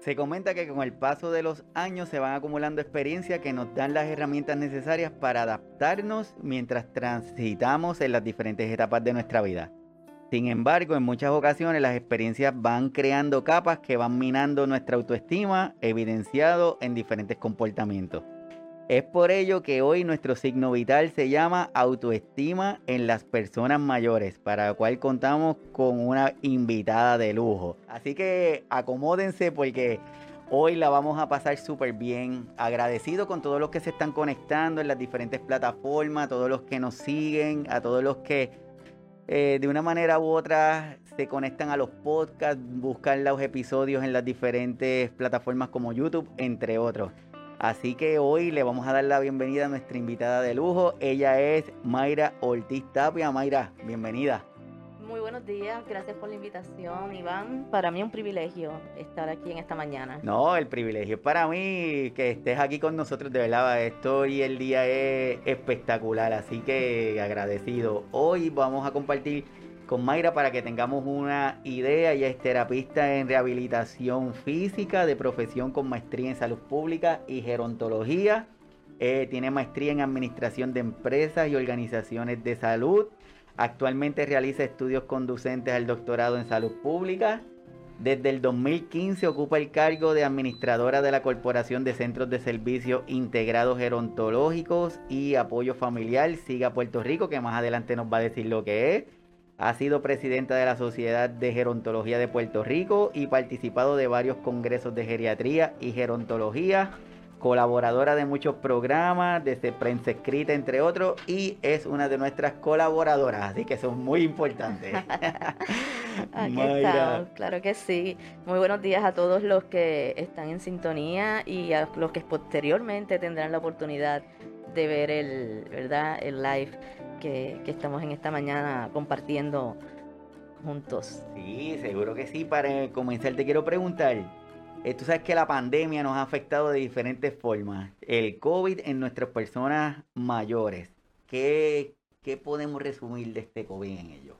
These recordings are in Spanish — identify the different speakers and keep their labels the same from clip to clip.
Speaker 1: Se comenta que con el paso de los años se van acumulando experiencias que nos dan las herramientas necesarias para adaptarnos mientras transitamos en las diferentes etapas de nuestra vida. Sin embargo, en muchas ocasiones las experiencias van creando capas que van minando nuestra autoestima, evidenciado en diferentes comportamientos. Es por ello que hoy nuestro signo vital se llama autoestima en las personas mayores, para cual contamos con una invitada de lujo. Así que acomódense porque hoy la vamos a pasar súper bien. Agradecido con todos los que se están conectando en las diferentes plataformas, a todos los que nos siguen, a todos los que eh, de una manera u otra se conectan a los podcasts, buscan los episodios en las diferentes plataformas como YouTube, entre otros. Así que hoy le vamos a dar la bienvenida a nuestra invitada de lujo. Ella es Mayra Ortiz Tapia. Mayra, bienvenida.
Speaker 2: Muy buenos días, gracias por la invitación, Iván. Para mí es un privilegio estar aquí en esta mañana.
Speaker 1: No, el privilegio es para mí que estés aquí con nosotros, de verdad. Esto y el día es espectacular, así que agradecido. Hoy vamos a compartir con Mayra para que tengamos una idea. Ella es terapista en rehabilitación física, de profesión con maestría en salud pública y gerontología. Eh, tiene maestría en administración de empresas y organizaciones de salud Actualmente realiza estudios conducentes al doctorado en salud pública. Desde el 2015 ocupa el cargo de administradora de la Corporación de Centros de Servicios Integrados Gerontológicos y Apoyo Familiar Siga Puerto Rico, que más adelante nos va a decir lo que es. Ha sido presidenta de la Sociedad de Gerontología de Puerto Rico y participado de varios congresos de geriatría y gerontología colaboradora de muchos programas, desde prensa escrita, entre otros, y es una de nuestras colaboradoras, así que son muy importantes.
Speaker 2: Aquí estamos, claro que sí. Muy buenos días a todos los que están en sintonía y a los que posteriormente tendrán la oportunidad de ver el, ¿verdad? el live que, que estamos en esta mañana compartiendo juntos.
Speaker 1: Sí, seguro que sí. Para comenzar te quiero preguntar, eh, tú sabes que la pandemia nos ha afectado de diferentes formas. El COVID en nuestras personas mayores. ¿Qué, qué podemos resumir de este COVID en ello?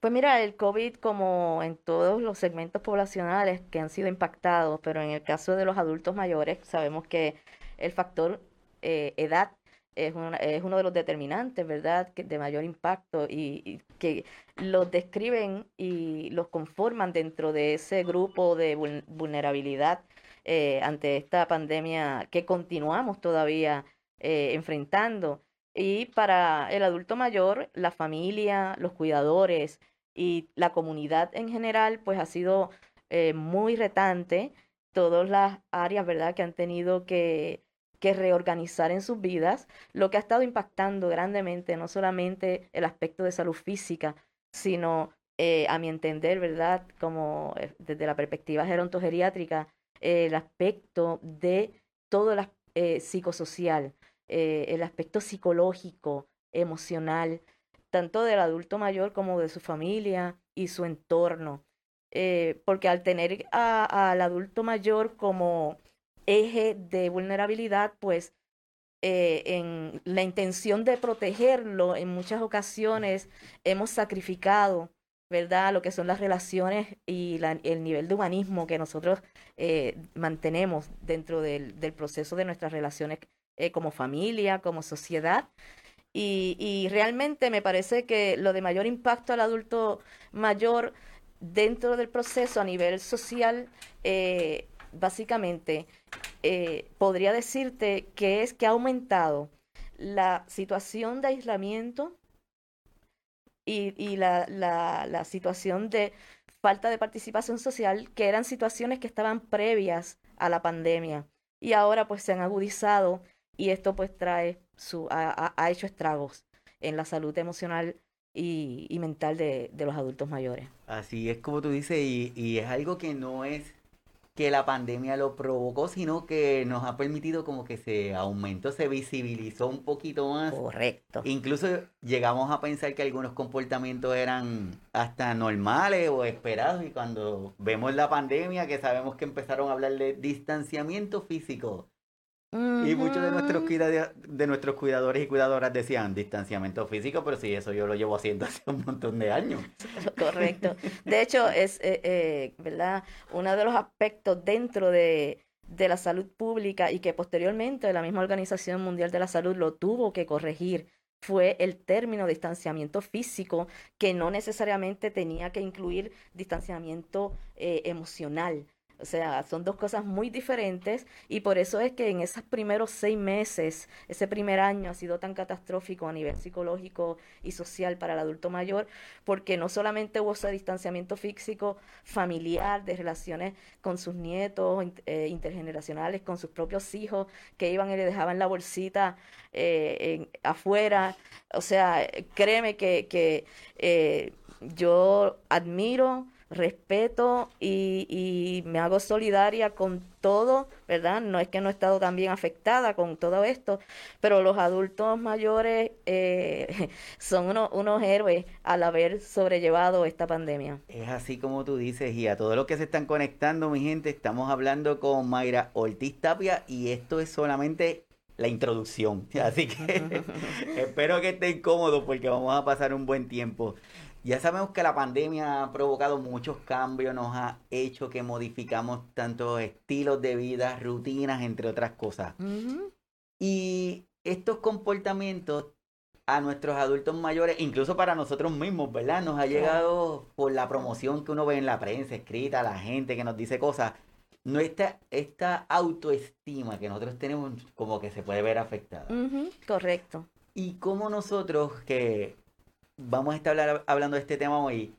Speaker 2: Pues mira, el COVID como en todos los segmentos poblacionales que han sido impactados, pero en el caso de los adultos mayores sabemos que el factor eh, edad es, es uno de los determinantes, ¿verdad?, que de mayor impacto y, que los describen y los conforman dentro de ese grupo de vulnerabilidad eh, ante esta pandemia que continuamos todavía eh, enfrentando. Y para el adulto mayor, la familia, los cuidadores y la comunidad en general, pues ha sido eh, muy retante todas las áreas, ¿verdad?, que han tenido que que reorganizar en sus vidas, lo que ha estado impactando grandemente no solamente el aspecto de salud física, sino eh, a mi entender, ¿verdad? Como eh, desde la perspectiva gerontogeriátrica, eh, el aspecto de todo el psicosocial, el aspecto psicológico, emocional, tanto del adulto mayor como de su familia y su entorno. porque al tener al adulto mayor como eje de vulnerabilidad, pues eh, en la intención de protegerlo, en muchas ocasiones hemos sacrificado, ¿verdad?, lo que son las relaciones y el nivel de humanismo que nosotros eh, mantenemos dentro del, proceso de nuestras relaciones eh, como familia, como sociedad. Y, y, realmente me parece que lo de mayor impacto al adulto mayor dentro del proceso a nivel social básicamente eh, podría decirte que es que ha aumentado la situación de aislamiento y, la, situación de falta de participación social, que eran situaciones que estaban previas a la pandemia y ahora pues se han agudizado y esto pues trae su, ha, hecho estragos en la salud emocional y, mental de, los adultos mayores.
Speaker 1: Así es como tú dices, y es algo que no es que la pandemia lo provocó, sino que nos ha permitido como que se aumentó, se visibilizó un poquito más.
Speaker 2: Correcto.
Speaker 1: Incluso llegamos a pensar que algunos comportamientos eran hasta normales o esperados y cuando vemos la pandemia, que sabemos que empezaron a hablar de distanciamiento físico, Y muchos de nuestros, de nuestros cuidadores y cuidadoras decían distanciamiento físico, pero sí, eso yo lo llevo haciendo hace un montón de años.
Speaker 2: Correcto. De hecho, es, eh, eh, ¿verdad? Uno de los aspectos dentro de, de la salud pública y que posteriormente la misma Organización Mundial de la Salud lo tuvo que corregir fue el término distanciamiento físico, que no necesariamente tenía que incluir distanciamiento eh, emocional. O sea, son dos cosas muy diferentes y por eso es que en esos primeros seis meses, ese primer año ha sido tan catastrófico a nivel psicológico y social para el adulto mayor, porque no solamente hubo ese distanciamiento físico familiar de relaciones con sus nietos eh, intergeneracionales, con sus propios hijos que iban y le dejaban la bolsita eh, afuera. O sea, créeme que, que eh, yo admiro respeto y, me hago solidaria con todo, ¿verdad? No es que no he estado también afectada con todo esto, pero los adultos mayores eh, son unos héroes al haber sobrellevado esta pandemia.
Speaker 1: Es así como tú dices, y a todos los que se están conectando, mi gente, estamos hablando con Mayra Ortiz Tapia y esto es solamente la introducción. Así que espero que estén cómodos porque vamos a pasar un buen tiempo. Ya sabemos que la pandemia ha provocado muchos cambios, nos ha hecho que modificamos tantos estilos de vida, rutinas, entre otras cosas. Y estos comportamientos a nuestros adultos mayores, incluso para nosotros mismos, ¿verdad? Nos ha llegado por la promoción que uno ve en la prensa escrita, la gente que nos dice cosas. Nuestra, esta autoestima que nosotros tenemos como que se puede ver afectada.
Speaker 2: Correcto.
Speaker 1: Y cómo nosotros que vamos a estar hablando de este tema hoy.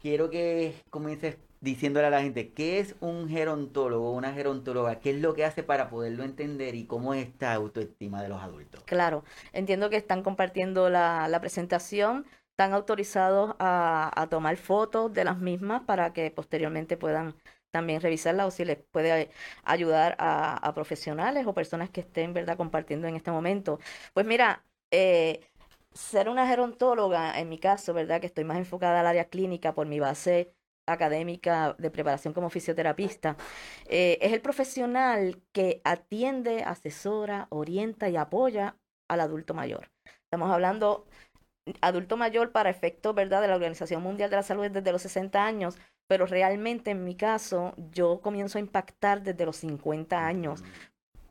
Speaker 1: Quiero que comiences diciéndole a la gente qué es un gerontólogo, una gerontóloga, qué es lo que hace para poderlo entender y cómo es esta autoestima de los adultos.
Speaker 2: Claro, entiendo que están compartiendo la, presentación, están autorizados a, tomar fotos de las mismas para que posteriormente puedan también revisarla o si les puede ayudar a, profesionales o personas que estén verdad compartiendo en este momento. Pues mira, eh, ser una gerontóloga, en mi caso, ¿verdad? Que estoy más enfocada al área clínica por mi base académica de preparación como fisioterapista, eh, es el profesional que atiende, asesora, orienta y apoya al adulto mayor. Estamos hablando adulto mayor para efectos, ¿verdad?, de la Organización Mundial de la Salud desde los 60 años, pero realmente en mi caso yo comienzo a impactar desde los 50 años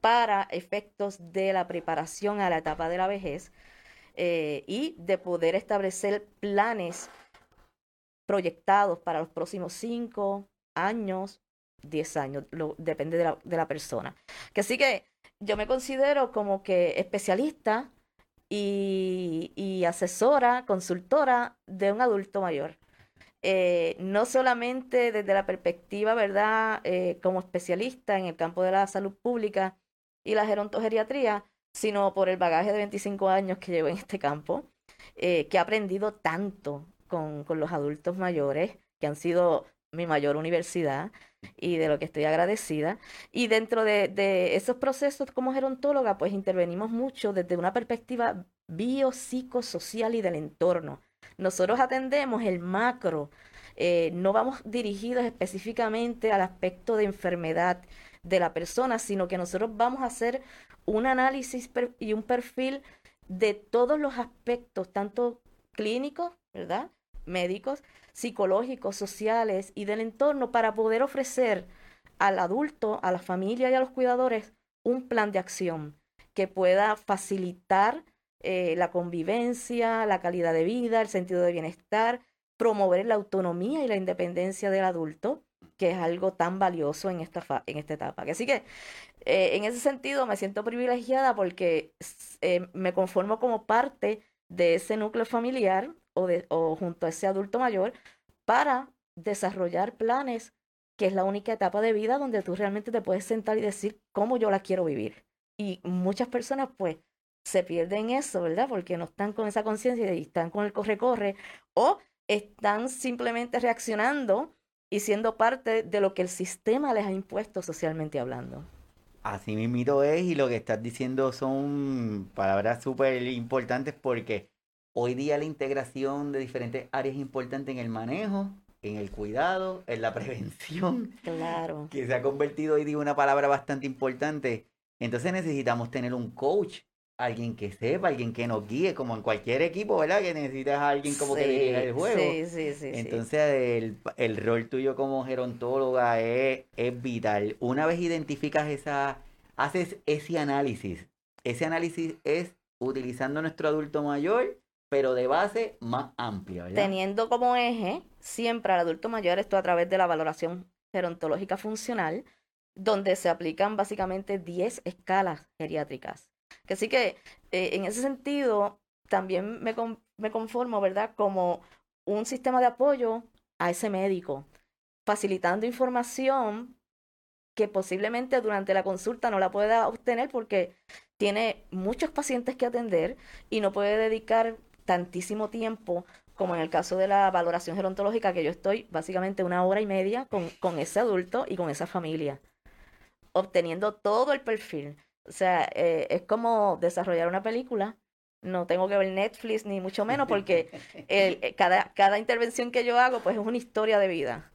Speaker 2: para efectos de la preparación a la etapa de la vejez eh, y de poder establecer planes proyectados para los próximos cinco años, diez años, depende de la, de la persona. Que así que yo me considero como que especialista y, y asesora, consultora de un adulto mayor. Eh, no solamente desde la perspectiva, ¿verdad?, eh, como especialista en el campo de la salud pública y la gerontogeriatría, sino por el bagaje de 25 años que llevo en este campo, eh, que he aprendido tanto con, con, los adultos mayores, que han sido mi mayor universidad y de lo que estoy agradecida. Y dentro de, de esos procesos como gerontóloga, pues intervenimos mucho desde una perspectiva biopsicosocial y del entorno. Nosotros atendemos el macro, eh, no vamos dirigidos específicamente al aspecto de enfermedad de la persona, sino que nosotros vamos a hacer un análisis y un perfil de todos los aspectos, tanto clínicos, ¿verdad? Médicos, psicológicos, sociales y del entorno para poder ofrecer al adulto, a la familia y a los cuidadores un plan de acción que pueda facilitar eh, la convivencia, la calidad de vida, el sentido de bienestar, promover la autonomía y la independencia del adulto que es algo tan valioso en esta, en esta etapa. Así que eh, en ese sentido me siento privilegiada porque eh, me conformo como parte de ese núcleo familiar o, o junto a ese adulto mayor para desarrollar planes, que es la única etapa de vida donde tú realmente te puedes sentar y decir cómo yo la quiero vivir. Y muchas personas pues se pierden eso, ¿verdad? Porque no están con esa conciencia y están con el corre-corre o están simplemente reaccionando y siendo parte de lo que el sistema les ha impuesto socialmente hablando.
Speaker 1: Así mismo es, y lo que estás diciendo son palabras súper importantes porque hoy día la integración de diferentes áreas es importante en el manejo, en el cuidado, en la prevención.
Speaker 2: Claro.
Speaker 1: Que se ha convertido hoy día en una palabra bastante importante. Entonces necesitamos tener un coach, alguien que sepa, alguien que nos guíe, como en cualquier equipo, ¿verdad? Que necesitas a alguien como que dirija el juego.
Speaker 2: Sí, sí, sí.
Speaker 1: Entonces el, el, rol tuyo como gerontóloga es, es vital. Una vez identificas esa, haces ese análisis. Ese análisis es utilizando nuestro adulto mayor, pero de base más amplia, ¿verdad?
Speaker 2: Teniendo como eje siempre al adulto mayor, esto a través de la valoración gerontológica funcional, donde se aplican básicamente 10 escalas geriátricas. Que sí que eh, en ese sentido también me, me conformo, ¿verdad? Como un sistema de apoyo a ese médico, facilitando información que posiblemente durante la consulta no la pueda obtener porque tiene muchos pacientes que atender y no puede dedicar tantísimo tiempo como en el caso de la valoración gerontológica, que yo estoy básicamente una hora y media con, con ese adulto y con esa familia, obteniendo todo el perfil. O sea, eh, es como desarrollar una película. No tengo que ver Netflix ni mucho menos porque el, eh, cada, cada intervención que yo hago pues es una historia de vida.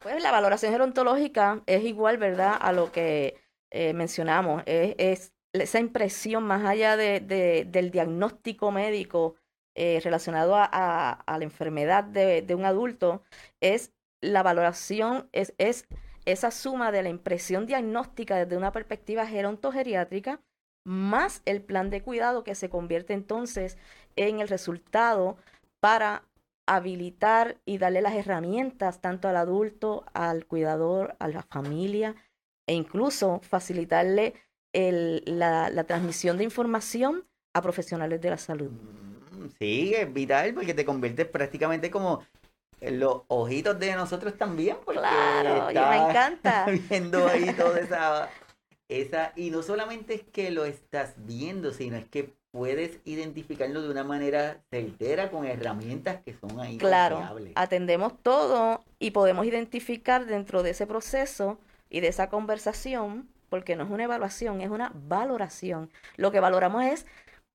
Speaker 2: Pues la valoración gerontológica es igual, ¿verdad? A lo que eh, mencionamos. Es, es, esa impresión más allá de, de, del diagnóstico médico eh, relacionado a, a, la enfermedad de, de, un adulto, es la valoración, es, es esa suma de la impresión diagnóstica desde una perspectiva gerontogeriátrica más el plan de cuidado que se convierte entonces en el resultado para habilitar y darle las herramientas tanto al adulto, al cuidador, a la familia e incluso facilitarle la, la transmisión de información a profesionales de la salud.
Speaker 1: Mm, sí, es vital porque te conviertes prácticamente como los ojitos de nosotros también. Porque
Speaker 2: claro, me encanta.
Speaker 1: Viendo ahí toda esa, esa. Y no solamente es que lo estás viendo, sino es que puedes identificarlo de una manera certera con herramientas que son ahí.
Speaker 2: Claro, atendemos todo y podemos identificar dentro de ese proceso y de esa conversación, porque no es una evaluación, es una valoración. Lo que valoramos es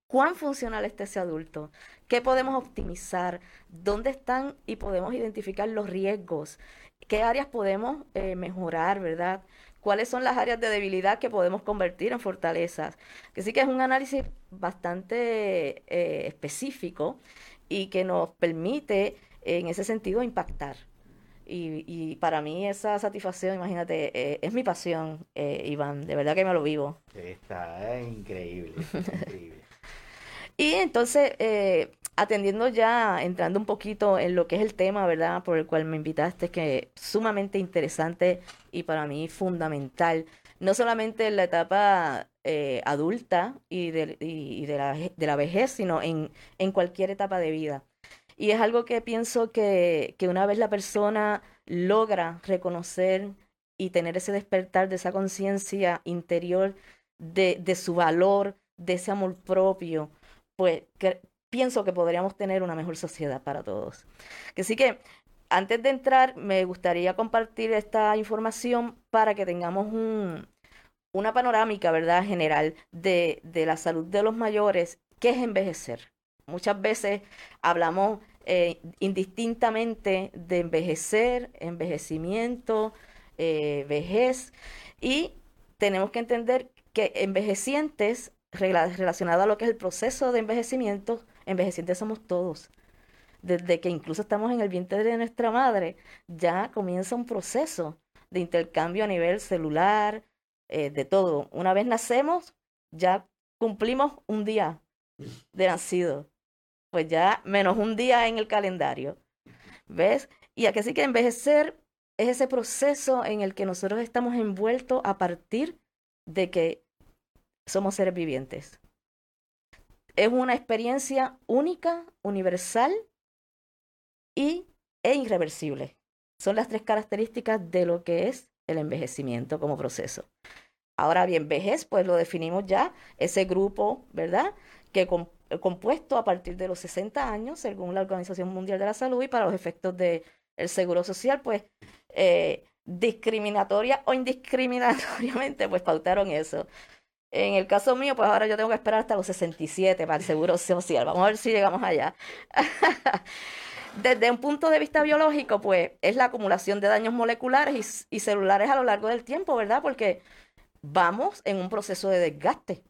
Speaker 2: cuán funcional está ese adulto, qué podemos optimizar, dónde están y podemos identificar los riesgos, qué áreas podemos eh, mejorar, ¿verdad? cuáles son las áreas de debilidad que podemos convertir en fortalezas. Que sí que es un análisis bastante eh, específico y que nos permite en ese sentido impactar. Y, y para mí esa satisfacción, imagínate, eh, es mi pasión, eh, Iván, de verdad que me lo vivo.
Speaker 1: Está increíble, increíble.
Speaker 2: y entonces, atendiendo ya, entrando un poquito en lo que es el tema, ¿verdad? Por el cual me invitaste, que es sumamente interesante y para mí fundamental, no solamente en la etapa eh, adulta y, de, y de, la, de, la, vejez, sino en, en, cualquier etapa de vida. Y es algo que pienso que, que una vez la persona logra reconocer y tener ese despertar de esa conciencia interior de, de, su valor, de ese amor propio, pues que, pienso que podríamos tener una mejor sociedad para todos. Así que antes de entrar, me gustaría compartir esta información para que tengamos un, una panorámica, ¿verdad?, general de, de, la salud de los mayores, que es envejecer. Muchas veces hablamos eh, indistintamente de envejecer, envejecimiento, eh, vejez, y tenemos que entender que envejecientes, relacionado a lo que es el proceso de envejecimiento, envejecientes somos todos. Desde que incluso estamos en el vientre de nuestra madre, ya comienza un proceso de intercambio a nivel celular, eh, de todo. Una vez nacemos, ya cumplimos un día de nacido. Pues ya menos un día en el calendario. ¿Ves? Y aquí sí que envejecer es ese proceso en el que nosotros estamos envueltos a partir de que somos seres vivientes. Es una experiencia única, universal y, e irreversible. Son las tres características de lo que es el envejecimiento como proceso. Ahora bien, vejez, pues lo definimos ya, ese grupo, ¿verdad? Que compuesto a partir de los 60 años, según la Organización Mundial de la Salud, y para los efectos del Seguro Social, pues eh, discriminatoria o indiscriminatoriamente, pues pautaron eso. En el caso mío, pues ahora yo tengo que esperar hasta los 67 para el seguro social. Vamos a ver si llegamos allá. Desde un punto de vista biológico, pues es la acumulación de daños moleculares y, celulares a lo largo del tiempo, ¿verdad? Porque vamos en un proceso de desgaste,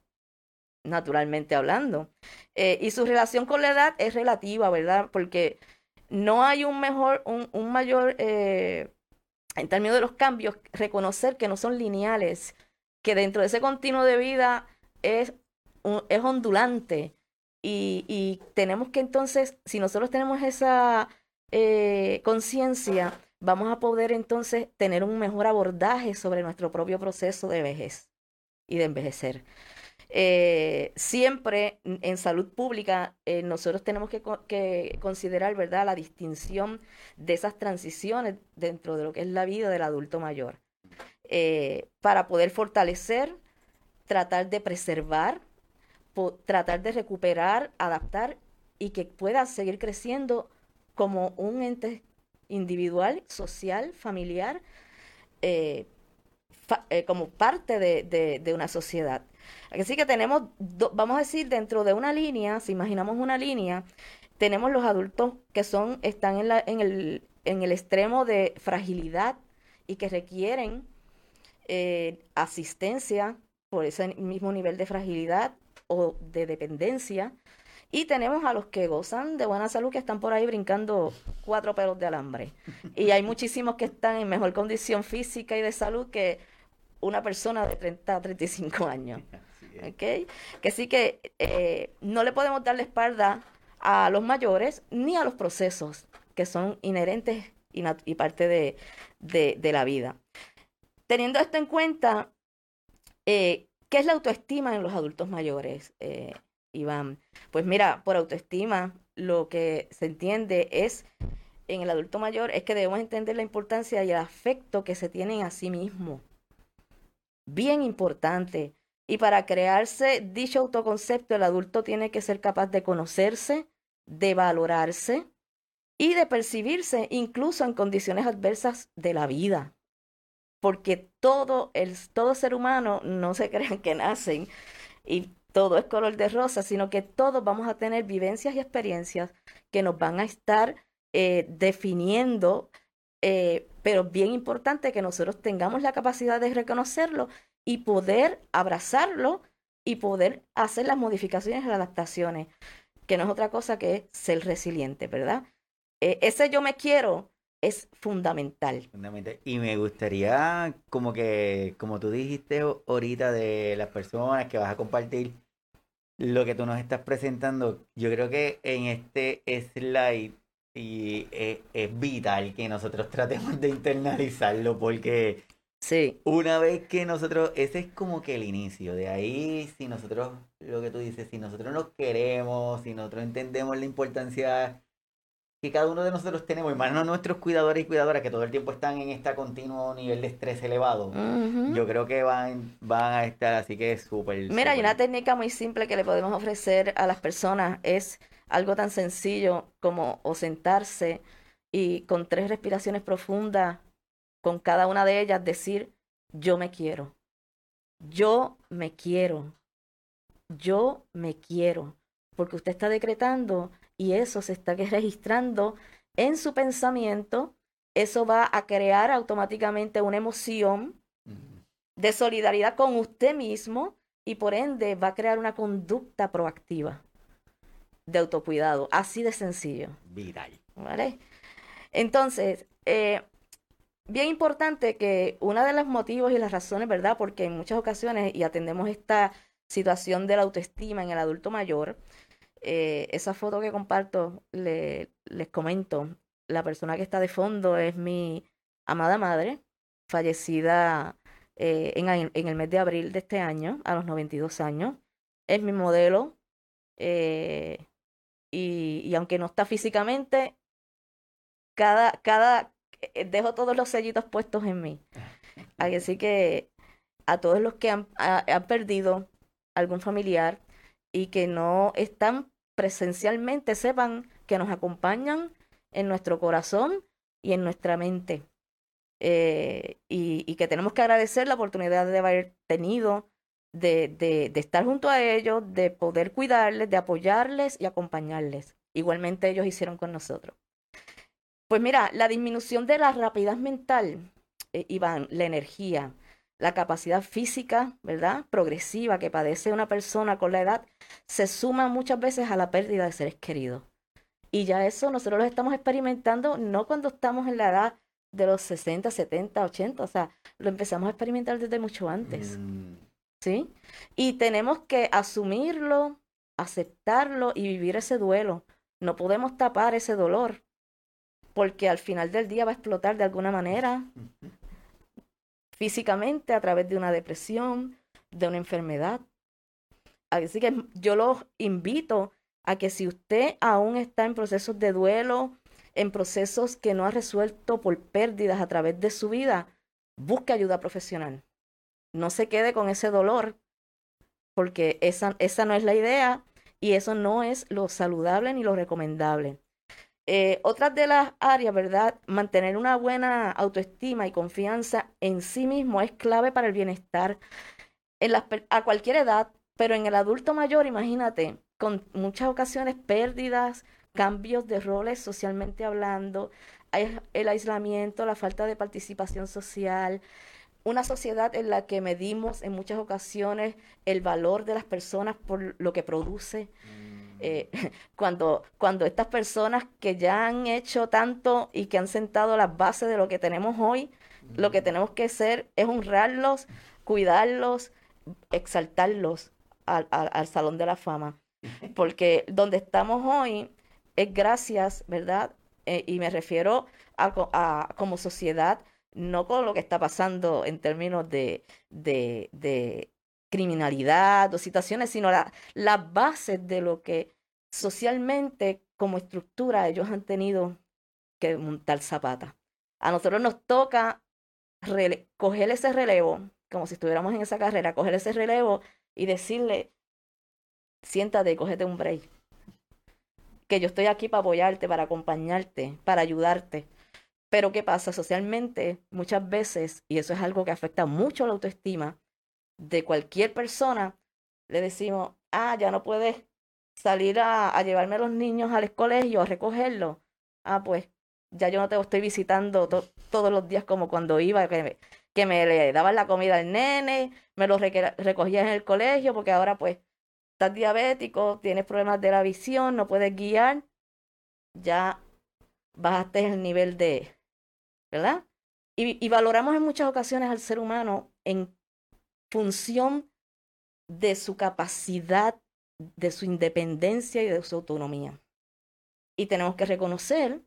Speaker 2: naturalmente hablando. Eh, y su relación con la edad es relativa, ¿verdad? Porque no hay un mejor, un, un mayor, eh, en términos de los cambios, reconocer que no son lineales, que dentro de ese continuo de vida es, es ondulante. Y, y, tenemos que entonces, si nosotros tenemos esa eh, conciencia, vamos a poder entonces tener un mejor abordaje sobre nuestro propio proceso de vejez y de envejecer. Eh, siempre en salud pública eh, nosotros tenemos que, que, considerar verdad la distinción de esas transiciones dentro de lo que es la vida del adulto mayor eh, para poder fortalecer tratar de preservar tratar de recuperar adaptar y que pueda seguir creciendo como un ente individual social familiar como parte de, de una sociedad. Así que tenemos, vamos a decir, dentro de una línea, si imaginamos una línea, tenemos los adultos que son, están en, la, en, el, en el extremo de fragilidad y que requieren eh, asistencia por ese mismo nivel de fragilidad o de dependencia. Y tenemos a los que gozan de buena salud que están por ahí brincando cuatro pelos de alambre. Y hay muchísimos que están en mejor condición física y de salud que una persona de 30 a 35 años. ¿okay? Que sí que eh, no le podemos dar la espalda a los mayores ni a los procesos que son inherentes y, parte de, de, la vida. Teniendo esto en cuenta, eh, ¿qué es la autoestima en los adultos mayores, eh, Iván? Pues mira, por autoestima lo que se entiende es en el adulto mayor es que debemos entender la importancia y el afecto que se tienen a sí mismo. Bien importante. Y para crearse dicho autoconcepto, el adulto tiene que ser capaz de conocerse, de valorarse y de percibirse incluso en condiciones adversas de la vida. Porque todo, el, todo ser humano no se crean que nacen y todo es color de rosa, sino que todos vamos a tener vivencias y experiencias que nos van a estar eh, definiendo, eh, pero bien importante que nosotros tengamos la capacidad de reconocerlo y poder abrazarlo y poder hacer las modificaciones y las adaptaciones, que no es otra cosa que ser resiliente, ¿verdad? Eh, ese yo me quiero es fundamental.
Speaker 1: fundamental. Y me gustaría, como que, como tú dijiste ahorita de las personas que vas a compartir, lo que tú nos estás presentando, yo creo que en este slide y es, es vital que nosotros tratemos de internalizarlo porque
Speaker 2: Sí.
Speaker 1: Una vez que nosotros, ese es como que el inicio, de ahí si nosotros, lo que tú dices, si nosotros nos queremos, si nosotros entendemos la importancia que cada uno de nosotros tenemos, y más no nuestros cuidadores y cuidadoras que todo el tiempo están en este continuo nivel de estrés elevado, yo creo que van, van a estar así que es súper...
Speaker 2: Mira, hay una técnica muy simple que le podemos ofrecer a las personas, es algo tan sencillo como o sentarse y con tres respiraciones profundas con cada una de ellas decir, yo me quiero, yo me quiero, yo me quiero, porque usted está decretando y eso se está registrando en su pensamiento, eso va a crear automáticamente una emoción de solidaridad con usted mismo y por ende va a crear una conducta proactiva de autocuidado, así de sencillo.
Speaker 1: Viral.
Speaker 2: ¿Vale? Entonces, eh, bien importante que una de los motivos y las razones, ¿verdad? Porque en muchas ocasiones, y atendemos esta situación de la autoestima en el adulto mayor, eh, esa foto que comparto, le, les comento, la persona que está de fondo es mi amada madre, fallecida eh, en, en, el mes de abril de este año, a los 92 años. Es mi modelo. Eh, y, y, aunque no está físicamente, cada, cada, dejo todos los sellitos puestos en mí. Así que a todos los que han, han perdido algún familiar y que no están presencialmente, sepan que nos acompañan en nuestro corazón y en nuestra mente. Eh, y, y, que tenemos que agradecer la oportunidad de haber tenido, de, de, estar junto a ellos, de poder cuidarles, de apoyarles y acompañarles. Igualmente ellos hicieron con nosotros. Pues mira, la disminución de la rapidez mental, eh, Iván, la energía, la capacidad física, ¿verdad? Progresiva que padece una persona con la edad, se suma muchas veces a la pérdida de seres queridos. Y ya eso nosotros lo estamos experimentando no cuando estamos en la edad de los 60, 70, 80, o sea, lo empezamos a experimentar desde mucho antes. Mm. ¿Sí? Y tenemos que asumirlo, aceptarlo y vivir ese duelo. No podemos tapar ese dolor, porque al final del día va a explotar de alguna manera, físicamente, a través de una depresión, de una enfermedad. Así que yo los invito a que si usted aún está en procesos de duelo, en procesos que no ha resuelto por pérdidas a través de su vida, busque ayuda profesional. No se quede con ese dolor, porque esa, esa no es la idea y eso no es lo saludable ni lo recomendable. Eh, otras de las áreas, ¿verdad? Mantener una buena autoestima y confianza en sí mismo es clave para el bienestar en a cualquier edad, pero en el adulto mayor, imagínate, con muchas ocasiones pérdidas, cambios de roles socialmente hablando, el aislamiento, la falta de participación social, una sociedad en la que medimos en muchas ocasiones el valor de las personas por lo que produce. Mm. Eh, cuando, cuando estas personas que ya han hecho tanto y que han sentado las bases de lo que tenemos hoy, lo que tenemos que hacer es honrarlos, cuidarlos, exaltarlos al, al Salón de la Fama. Porque donde estamos hoy es gracias, ¿verdad? Eh, y me refiero a, como sociedad, no con lo que está pasando en términos de, de, de criminalidad o situaciones, sino la, las bases de lo que socialmente como estructura ellos han tenido que montar zapata. A nosotros nos toca coger ese relevo, como si estuviéramos en esa carrera, coger ese relevo y decirle, siéntate, cógete un break que yo estoy aquí para apoyarte, para acompañarte, para ayudarte. Pero ¿qué pasa? Socialmente, muchas veces, y eso es algo que afecta mucho la autoestima de cualquier persona, le decimos, ah, ya no puedes salir a, llevarme a los niños al colegio, a recogerlos. Ah, pues ya yo no te estoy visitando todos los días como cuando iba, que me, que me le daban la comida al nene, me lo recogía en el colegio, porque ahora pues estás diabético, tienes problemas de la visión, no puedes guiar, ya bajaste el nivel de, ¿verdad? Y, y valoramos en muchas ocasiones al ser humano en función de su capacidad, de su independencia y de su autonomía. Y tenemos que reconocer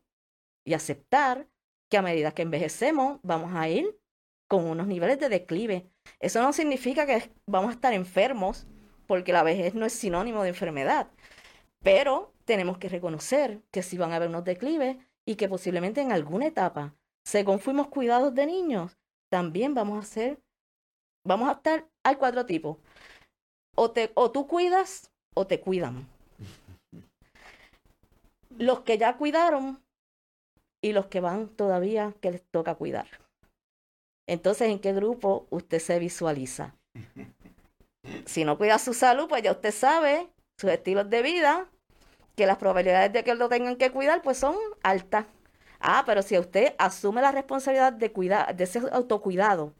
Speaker 2: y aceptar que a medida que envejecemos vamos a ir con unos niveles de declive. Eso no significa que vamos a estar enfermos porque la vejez no es sinónimo de enfermedad. Pero tenemos que reconocer que si van a haber unos declives y que posiblemente en alguna etapa, según fuimos cuidados de niños, también vamos a ser, vamos a estar, hay cuatro tipos. O, te, o tú cuidas o te cuidan. Los que ya cuidaron y los que van todavía que les toca cuidar. Entonces, ¿en qué grupo usted se visualiza? si no cuida su salud, pues ya usted sabe sus estilos de vida, que las probabilidades de que lo tengan que cuidar, pues son altas. Ah, pero si usted asume la responsabilidad de cuidar, de ese autocuidado,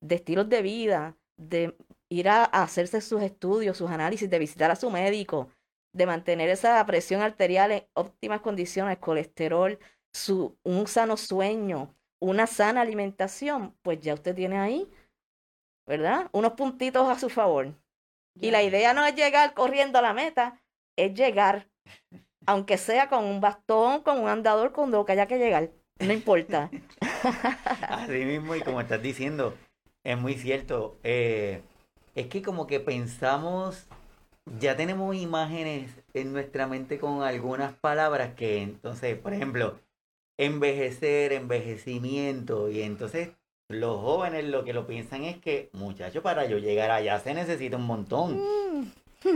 Speaker 2: de estilos de vida, de ir a, hacerse sus estudios, sus análisis, de visitar a su médico, de mantener esa presión arterial en óptimas condiciones, colesterol, su, un sano sueño, una sana alimentación, pues ya usted tiene ahí ¿verdad? Unos puntitos a su favor. Y la idea no es llegar corriendo a la meta, es llegar, aunque sea con un bastón, con un andador, con lo que haya que llegar, no importa.
Speaker 1: Así mismo, y como estás diciendo, es muy cierto. Eh, es que como que pensamos, ya tenemos imágenes en nuestra mente con algunas palabras que entonces, por ejemplo, envejecer, envejecimiento, y entonces los jóvenes lo que lo piensan es que, muchachos, para yo llegar allá se necesita un montón. Mm.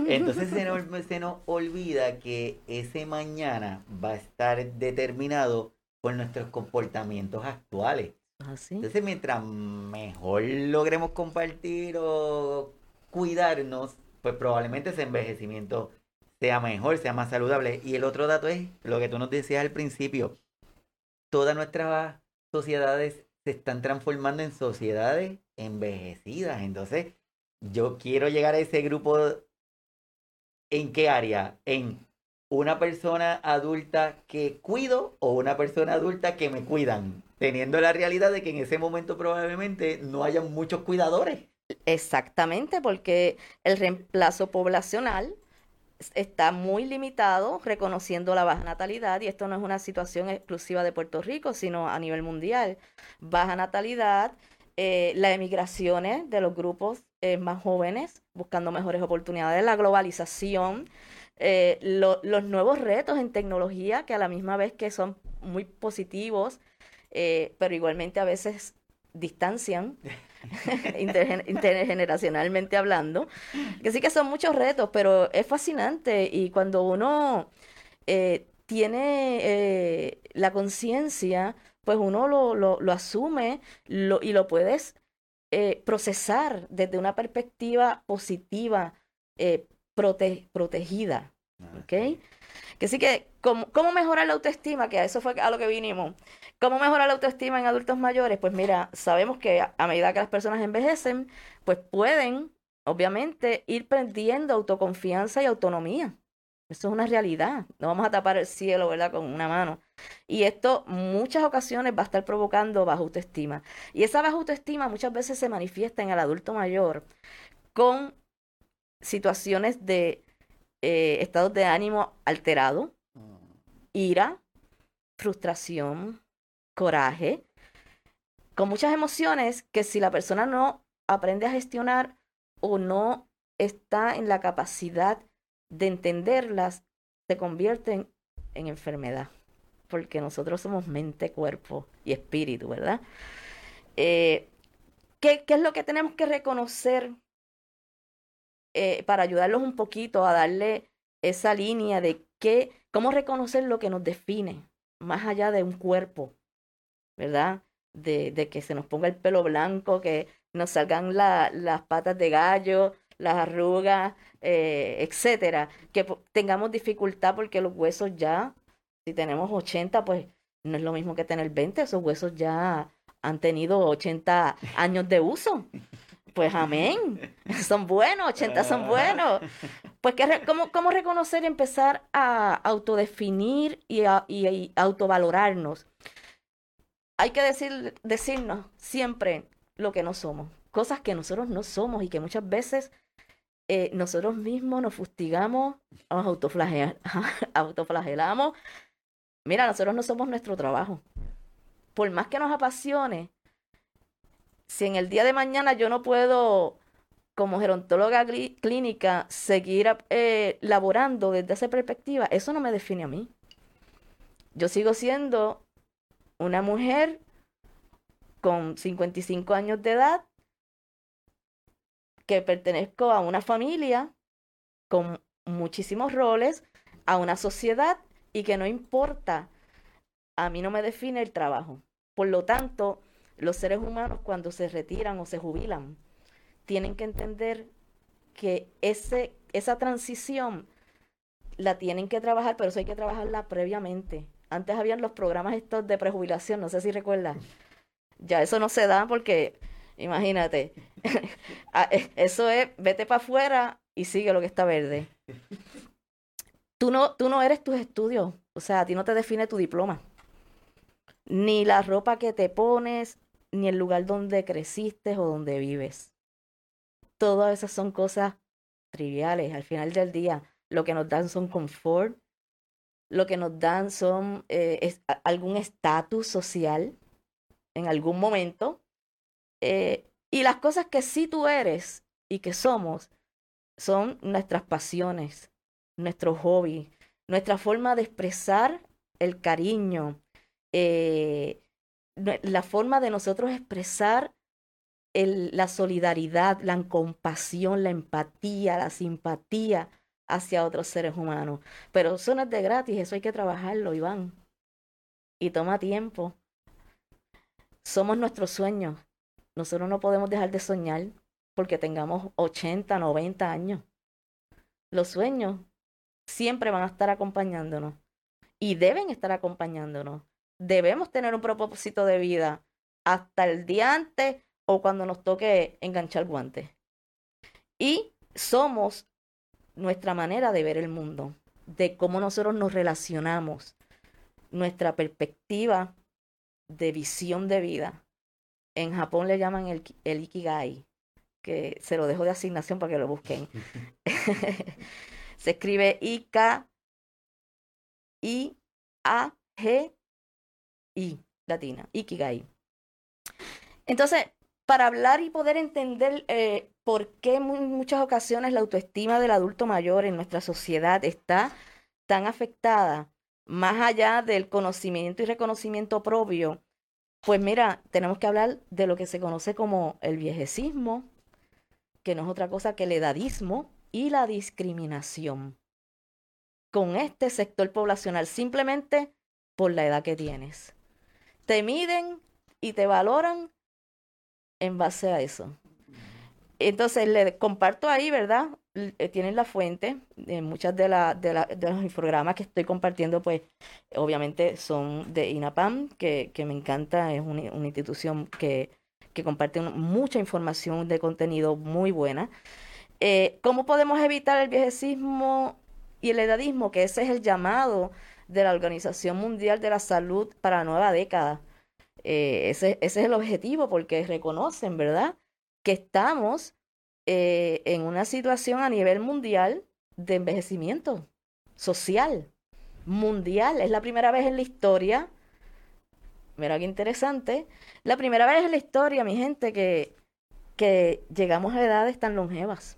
Speaker 1: Entonces se nos, se nos olvida que ese mañana va a estar determinado por nuestros comportamientos actuales.
Speaker 2: ¿Ah,
Speaker 1: Entonces, mientras mejor logremos compartir o cuidarnos, pues probablemente ese envejecimiento sea mejor, sea más saludable. Y el otro dato es lo que tú nos decías al principio. Todas nuestras sociedades se están transformando en sociedades envejecidas. Entonces, yo quiero llegar a ese grupo. ¿En qué área? En una persona adulta que cuido o una persona adulta que me cuidan, teniendo la realidad de que en ese momento probablemente no haya muchos cuidadores.
Speaker 2: Exactamente, porque el reemplazo poblacional está muy limitado, reconociendo la baja natalidad, y esto no es una situación exclusiva de Puerto Rico, sino a nivel mundial. Baja natalidad, eh, las emigraciones de los grupos eh, más jóvenes, buscando mejores oportunidades, la globalización, eh, los nuevos retos en tecnología, que a la misma vez que son muy positivos, pero igualmente a veces distancian intergeneracionalmente hablando, que sí que son muchos retos, pero es fascinante y cuando uno eh, tiene eh, la conciencia, pues uno lo, lo, asume lo, y lo puedes eh, procesar desde una perspectiva positiva, protegida. ¿Ok? Que sí que, ¿cómo, ¿cómo mejorar la autoestima? Que a eso fue a lo que vinimos. ¿Cómo mejorar la autoestima en adultos mayores? Pues mira, sabemos que a medida que las personas envejecen, pues pueden, obviamente, ir perdiendo autoconfianza y autonomía. Eso es una realidad. No vamos a tapar el cielo, ¿verdad? Con una mano. Y esto muchas ocasiones va a estar provocando baja autoestima. Y esa baja autoestima muchas veces se manifiesta en el adulto mayor con situaciones de eh, estados de ánimo alterado, mm. ira, frustración, coraje, con muchas emociones que si la persona no aprende a gestionar o no está en la capacidad de entenderlas, se convierten en enfermedad, porque nosotros somos mente, cuerpo y espíritu, ¿verdad? Eh, ¿qué, ¿qué, es lo que tenemos que reconocer eh, para ayudarlos un poquito a darle esa línea de qué, cómo reconocer lo que nos define, más allá de un cuerpo, ¿verdad? De, de que se nos ponga el pelo blanco, que nos salgan las patas de gallo, las arrugas, eh, etcétera, que tengamos dificultad porque los huesos ya, si tenemos 80, pues no es lo mismo que tener 20, esos huesos ya han tenido 80 años de uso. Pues amén. Son buenos, 80 son buenos. Pues, ¿cómo, ¿cómo, reconocer y empezar a autodefinir y, y, autovalorarnos? Hay que decir, decirnos siempre lo que no somos, cosas que nosotros no somos y que muchas veces eh, nosotros mismos nos fustigamos, nos autoflagelamos. Mira, nosotros no somos nuestro trabajo. Por más que nos apasione, si en el día de mañana yo no puedo, como gerontóloga clínica, seguir eh, laborando desde esa perspectiva, eso no me define a mí. Yo sigo siendo una mujer con 55 años de edad que pertenezco a una familia con muchísimos roles, a una sociedad y que no importa, a mí no me define el trabajo. Por lo tanto, los seres humanos cuando se retiran o se jubilan, tienen que entender que ese, esa transición la tienen que trabajar, pero eso hay que trabajarla previamente. Antes habían los programas estos de prejubilación, no sé si recuerdas. Ya eso no se da porque, imagínate, ah, eh, eso es, vete para afuera y sigue lo que está verde. Tú no, tú no eres tus estudios, o sea, a ti no te define tu diploma. Ni la ropa que te pones, ni el lugar donde creciste o donde vives. Todas esas son cosas triviales. Al final del día, lo que nos dan son confort, lo que nos dan son eh, algún estatus social en algún momento. Eh, y las cosas que sí tú eres y que somos son nuestras pasiones, nuestro hobby, nuestra forma de expresar el cariño, eh, la forma de nosotros expresar la solidaridad, la compasión, la empatía, la simpatía hacia otros seres humanos. Pero eso no es de gratis, eso hay que trabajarlo, Iván. Y toma tiempo. Somos nuestros sueños. Nosotros no podemos dejar de soñar porque tengamos 80, 90 años. Los sueños siempre van a estar acompañándonos y deben estar acompañándonos debemos tener un propósito de vida hasta el día antes o cuando nos toque enganchar guantes. Y somos nuestra manera de ver el mundo, de cómo nosotros nos relacionamos, nuestra perspectiva de visión de vida. En Japón le llaman el, el Ikigai, que se lo dejo de asignación para que lo busquen. se escribe I-K I-A-G-I, latina, Ikigai. Entonces, para hablar y poder entender eh, por qué en muchas ocasiones la autoestima del adulto mayor en nuestra sociedad está tan afectada, más allá del conocimiento y reconocimiento propio, pues mira, tenemos que hablar de lo que se conoce como el viejecismo, que no es otra cosa que el edadismo y la discriminación con este sector poblacional simplemente por la edad que tienes. Te miden y te valoran en base a eso. Entonces, le comparto ahí, ¿verdad? Eh, tienen la fuente, de muchas de, de, los infogramas que estoy compartiendo, pues obviamente son de INAPAM, que, que me encanta, es una, institución que, que comparte mucha información de contenido muy buena. Eh, ¿Cómo podemos evitar el viejecismo y el edadismo, que ese es el llamado de la Organización Mundial de la Salud para la nueva década. Eh, ese, es el objetivo porque reconocen, ¿verdad?, que estamos eh, en una situación a nivel mundial de envejecimiento social, mundial. Es la primera vez en la historia, mira qué interesante, la primera vez en la historia, mi gente, que, que llegamos a edades tan longevas.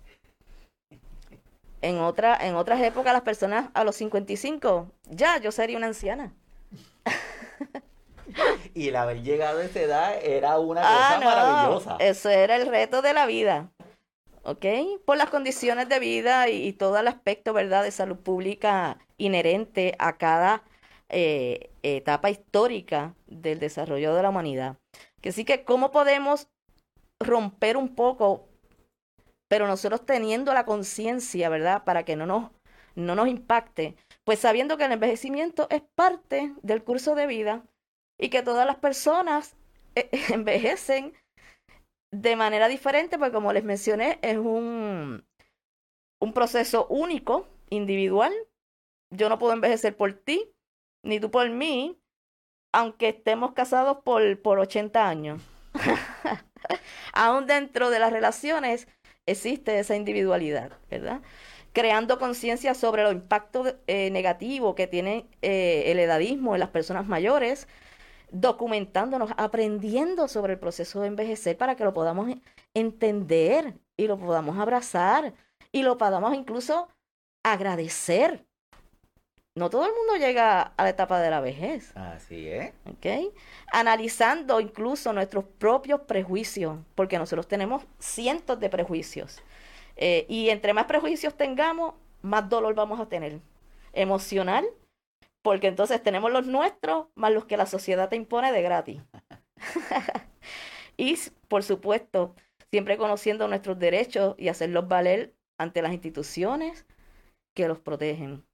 Speaker 2: En, otra, en otras épocas, las personas a los 55, ya yo sería una anciana.
Speaker 1: y el haber llegado a esa edad era una ah, cosa maravillosa.
Speaker 2: Eso era el reto de la vida. ¿Ok? Por las condiciones de vida y, todo el aspecto, ¿verdad?, de salud pública inherente a cada eh, etapa histórica del desarrollo de la humanidad. Que sí que, ¿cómo podemos romper un poco pero nosotros teniendo la conciencia, ¿verdad? Para que no nos, no nos impacte, pues sabiendo que el envejecimiento es parte del curso de vida y que todas las personas eh, envejecen de manera diferente, porque como les mencioné, es un, un proceso único, individual. Yo no puedo envejecer por ti, ni tú por mí, aunque estemos casados por, por 80 años. Aún dentro de las relaciones existe esa individualidad, ¿verdad? Creando conciencia sobre los impactos eh, negativos que tiene eh, el edadismo en las personas mayores, documentándonos, aprendiendo sobre el proceso de envejecer para que lo podamos entender y lo podamos abrazar y lo podamos incluso agradecer. No todo el mundo llega a la etapa de la vejez.
Speaker 1: Así es.
Speaker 2: ¿Ok? Analizando incluso nuestros propios prejuicios, porque nosotros tenemos cientos de prejuicios. Eh, y entre más prejuicios tengamos, más dolor vamos a tener. Emocional, porque entonces tenemos los nuestros más los que la sociedad te impone de gratis. y, por supuesto, siempre conociendo nuestros derechos y hacerlos valer ante las instituciones que los protegen.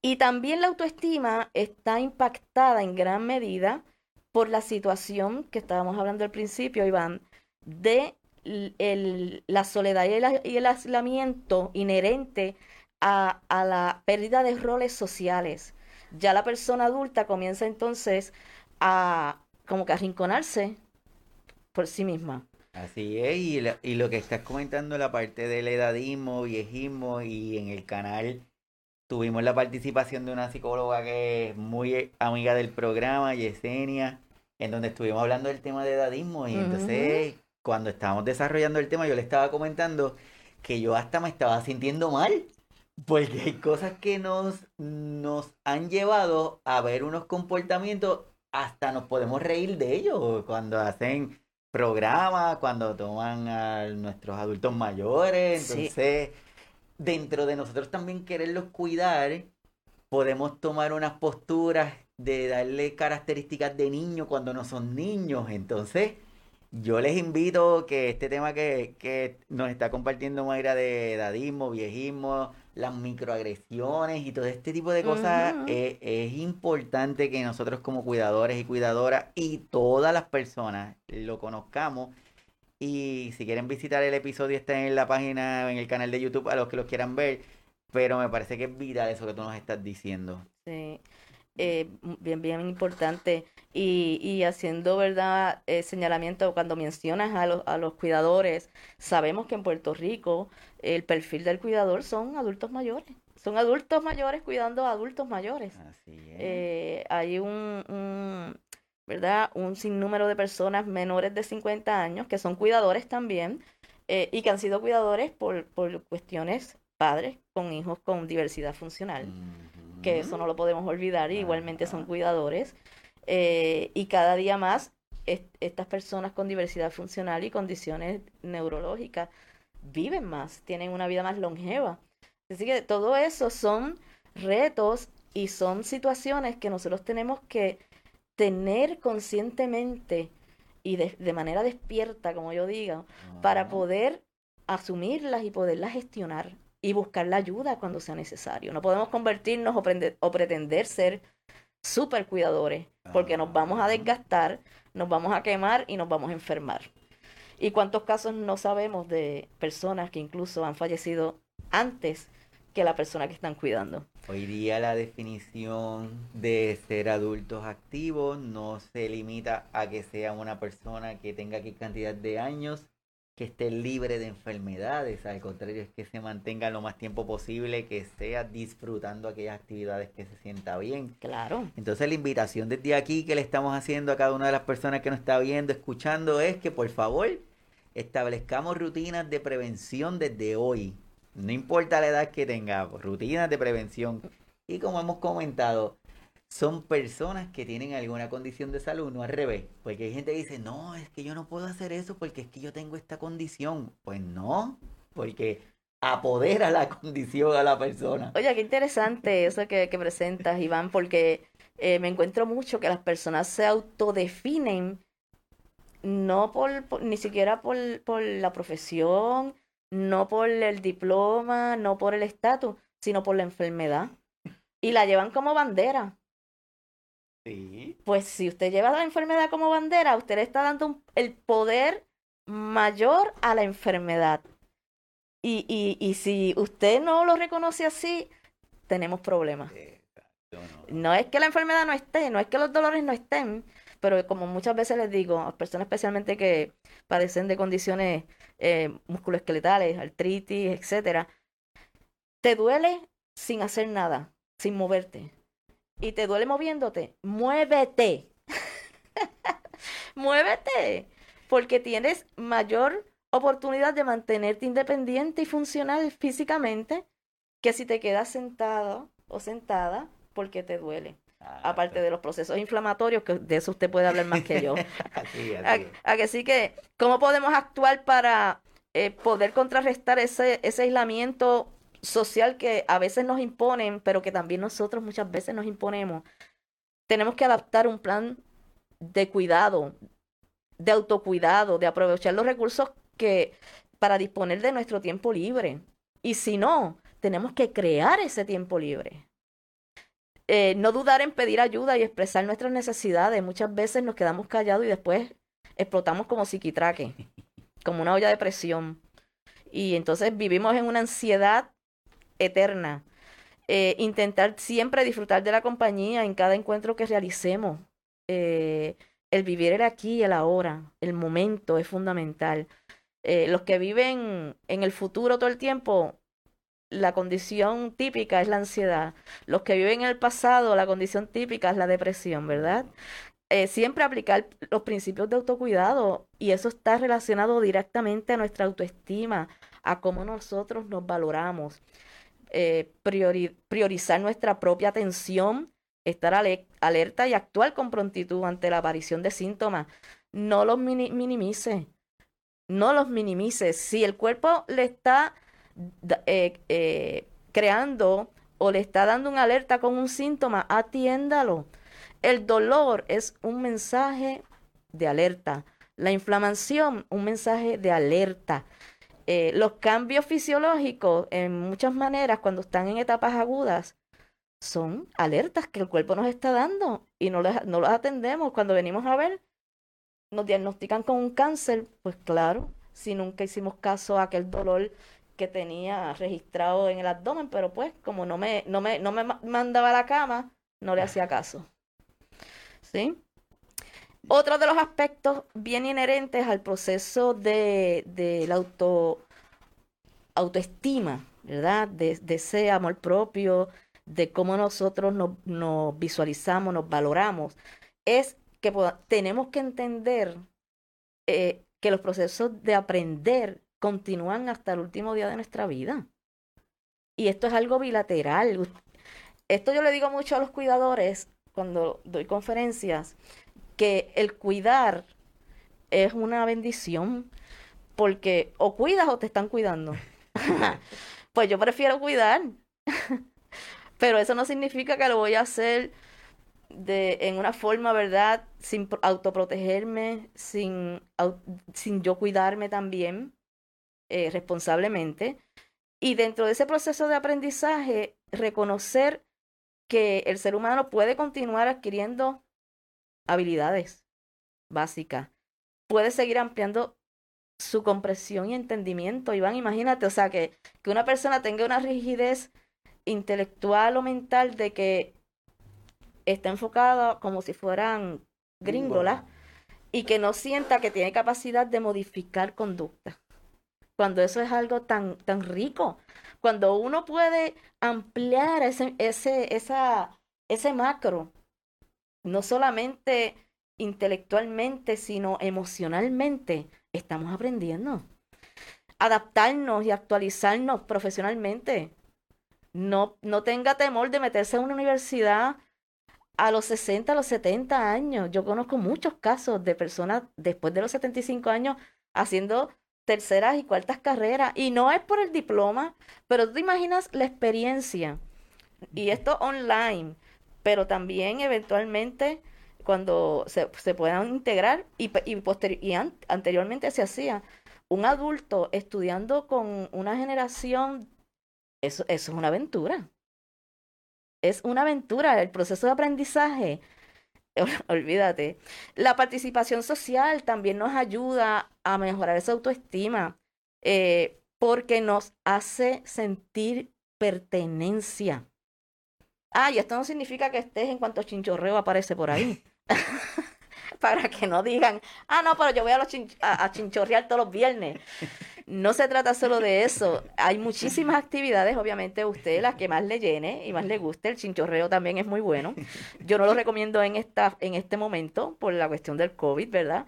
Speaker 2: Y también la autoestima está impactada en gran medida por la situación que estábamos hablando al principio, Iván, de la soledad y el, aislamiento inherente a, la pérdida de roles sociales. Ya la persona adulta comienza entonces a como que arrinconarse por sí misma.
Speaker 1: Así es, y lo, y lo que estás comentando, la parte del edadismo, viejismo y en el canal Tuvimos la participación de una psicóloga que es muy amiga del programa, Yesenia, en donde estuvimos hablando del tema de edadismo. Y entonces, cuando estábamos desarrollando el tema, yo le estaba comentando que yo hasta me estaba sintiendo mal. Porque hay cosas que nos, nos han llevado a ver unos comportamientos, hasta nos podemos reír de ellos cuando hacen programas, cuando toman a nuestros adultos mayores. Entonces, dentro de nosotros también quererlos cuidar, podemos tomar unas posturas de darle características de niño cuando no son niños. Entonces, yo les invito que este tema que, que nos está compartiendo Mayra de edadismo, viejismo, las microagresiones y todo este tipo de cosas, eh, es importante que nosotros como cuidadores y cuidadoras y todas las personas lo conozcamos. Y si quieren visitar el episodio, está en la página, en el canal de YouTube, a los que los quieran ver. Pero me parece que es vital eso que tú nos estás diciendo.
Speaker 2: Sí. Eh, bien, bien importante. Y, y haciendo, ¿verdad?, eh, señalamiento, cuando mencionas a los, a los cuidadores, sabemos que en Puerto Rico el perfil del cuidador son adultos mayores. Son adultos mayores cuidando a adultos mayores. Eh, hay un, un, ¿verdad? Un sinnúmero de personas menores de 50 años que son cuidadores también y que han sido cuidadores por, por cuestiones padres con hijos con diversidad funcional que eso no lo podemos olvidar, igualmente son cuidadores. Eh, y cada día más estas personas con diversidad funcional y condiciones neurológicas viven más, tienen una vida más longeva. Así que todo eso son retos y son situaciones que nosotros tenemos que tener conscientemente y de, manera despierta, como yo digo, para poder asumirlas y poderlas gestionar y buscar la ayuda cuando sea necesario. No podemos convertirnos o, pretender ser súper cuidadores, porque nos vamos a desgastar, nos vamos a quemar y nos vamos a enfermar. ¿Y cuántos casos no sabemos de personas que incluso han fallecido antes que la persona que están cuidando?
Speaker 1: Hoy día la definición de ser adultos activos no se limita a que sea una persona que tenga qué cantidad de años, que esté libre de enfermedades, al contrario es que se mantenga lo más tiempo posible, que sea disfrutando aquellas actividades que se sienta bien.
Speaker 2: Claro.
Speaker 1: Entonces la invitación desde aquí que le estamos haciendo a cada una de las personas que nos está viendo, escuchando, es que por favor establezcamos rutinas de prevención desde hoy. No importa la edad que tengamos, rutinas de prevención. Y como hemos comentado, son personas que tienen alguna condición de salud, no al revés. Porque hay gente que dice, no, es que yo no puedo hacer eso porque es que yo tengo esta condición. Pues no, porque apodera la condición a la persona.
Speaker 2: Oye, qué interesante eso que, presentas, Iván, porque eh, me encuentro mucho que las personas se autodefinen no por, ni siquiera por, por la profesión, no por el diploma, no por el estatus, sino por la enfermedad. Y la llevan como bandera. Pues si usted lleva la enfermedad como bandera, usted le está dando el poder mayor a la enfermedad. Y, y, y si usted no lo reconoce así, tenemos problemas. No es que la enfermedad no esté, no es que los dolores no estén, pero como muchas veces les digo, a personas especialmente que padecen de condiciones eh, musculoesqueletales, artritis, etcétera, te duele sin hacer nada, sin moverte y te duele moviéndote, muévete. muévete, porque tienes mayor oportunidad de mantenerte independiente y funcional físicamente que si te quedas sentado o sentada porque te duele. Ah, Aparte de los procesos inflamatorios, que de eso usted puede hablar más que yo. A, que sí que, ¿cómo podemos actuar para eh, poder contrarrestar ese, ese aislamiento social que a veces nos imponen, pero que también nosotros muchas veces nos imponemos, tenemos que adaptar un plan de cuidado, de autocuidado, de aprovechar los recursos que para disponer de nuestro tiempo libre. Y si no, tenemos que crear ese tiempo libre. Eh, no dudar en pedir ayuda y expresar nuestras necesidades. Muchas veces nos quedamos callados y después explotamos como psiquitraque, como una olla de presión. Y entonces vivimos en una ansiedad eterna. Eh, intentar siempre disfrutar de la compañía en cada encuentro que realicemos. Eh, el vivir el aquí el ahora, el momento es fundamental. Eh, los que viven en el futuro todo el tiempo, la condición típica es la ansiedad. Los que viven en el pasado, la condición típica es la depresión, ¿verdad? siempre aplicar los principios de autocuidado y eso está relacionado directamente a nuestra autoestima, a cómo nosotros nos valoramos. Eh, priorizar nuestra propia atención, estar alerta y actuar con prontitud ante la aparición de síntomas. No los minimice, no los minimice. Si el cuerpo le está eh, eh, creando o le está dando una alerta con un síntoma, atiéndalo. El dolor es un mensaje de alerta. La inflamación, un mensaje de alerta. Eh, los cambios fisiológicos, en muchas maneras, cuando están en etapas agudas, son alertas que el cuerpo nos está dando y no, no los atendemos. Cuando venimos a ver, nos diagnostican con un cáncer, pues claro, si nunca hicimos caso a aquel dolor que tenía registrado en el abdomen, pero pues como no me, no me, no me mandaba a la cama, no le hacía caso. ¿Sí? Otro de los aspectos bien inherentes al proceso de, la auto, autoestima, ¿verdad? De, ese amor propio, de cómo nosotros nos, visualizamos, nos valoramos, es que tenemos que entender eh, que los procesos de aprender continúan hasta el último día de nuestra vida. Y esto es algo bilateral. Esto yo le digo mucho a los cuidadores cuando doy conferencias, que el cuidar es una bendición, porque o cuidas o te están cuidando. pues yo prefiero cuidar, pero eso no significa que lo voy a hacer de, en una forma, ¿verdad? Sin autoprotegerme, sin, sin yo cuidarme también eh, responsablemente. Y dentro de ese proceso de aprendizaje, reconocer que el ser humano puede continuar adquiriendo habilidades básicas, puede seguir ampliando su comprensión y entendimiento. Iván, imagínate, o sea, que, que una persona tenga una rigidez intelectual o mental de que está enfocada como si fueran gringolas y que no sienta que tiene capacidad de modificar conducta. Cuando eso es algo tan, tan rico, cuando uno puede ampliar ese, ese, esa, ese macro, no solamente intelectualmente, sino emocionalmente, estamos aprendiendo. Adaptarnos y actualizarnos profesionalmente. No, no tenga temor de meterse en una universidad a los 60, a los 70 años. Yo conozco muchos casos de personas después de los 75 años haciendo terceras y cuartas carreras. Y no es por el diploma, pero tú te imaginas la experiencia. Y esto online, pero también eventualmente cuando se, puedan integrar y, y, anteriormente se hacía un adulto estudiando con una generación, eso, eso es una aventura es una aventura, el proceso de aprendizaje. Olvídate. La participación social también nos ayuda a mejorar esa autoestima eh, porque nos hace sentir pertenencia. Ah, y esto no significa que estés en cuanto chinchorreo aparece por ahí. Para que no digan, ah, no, pero yo voy a, los a chinchorrear todos los viernes. No se trata solo de eso. Hay muchísimas actividades, obviamente, usted las que más le llene y más le guste. El chinchorreo también es muy bueno. Yo no lo recomiendo en esta, en este momento por la cuestión del COVID, ¿verdad?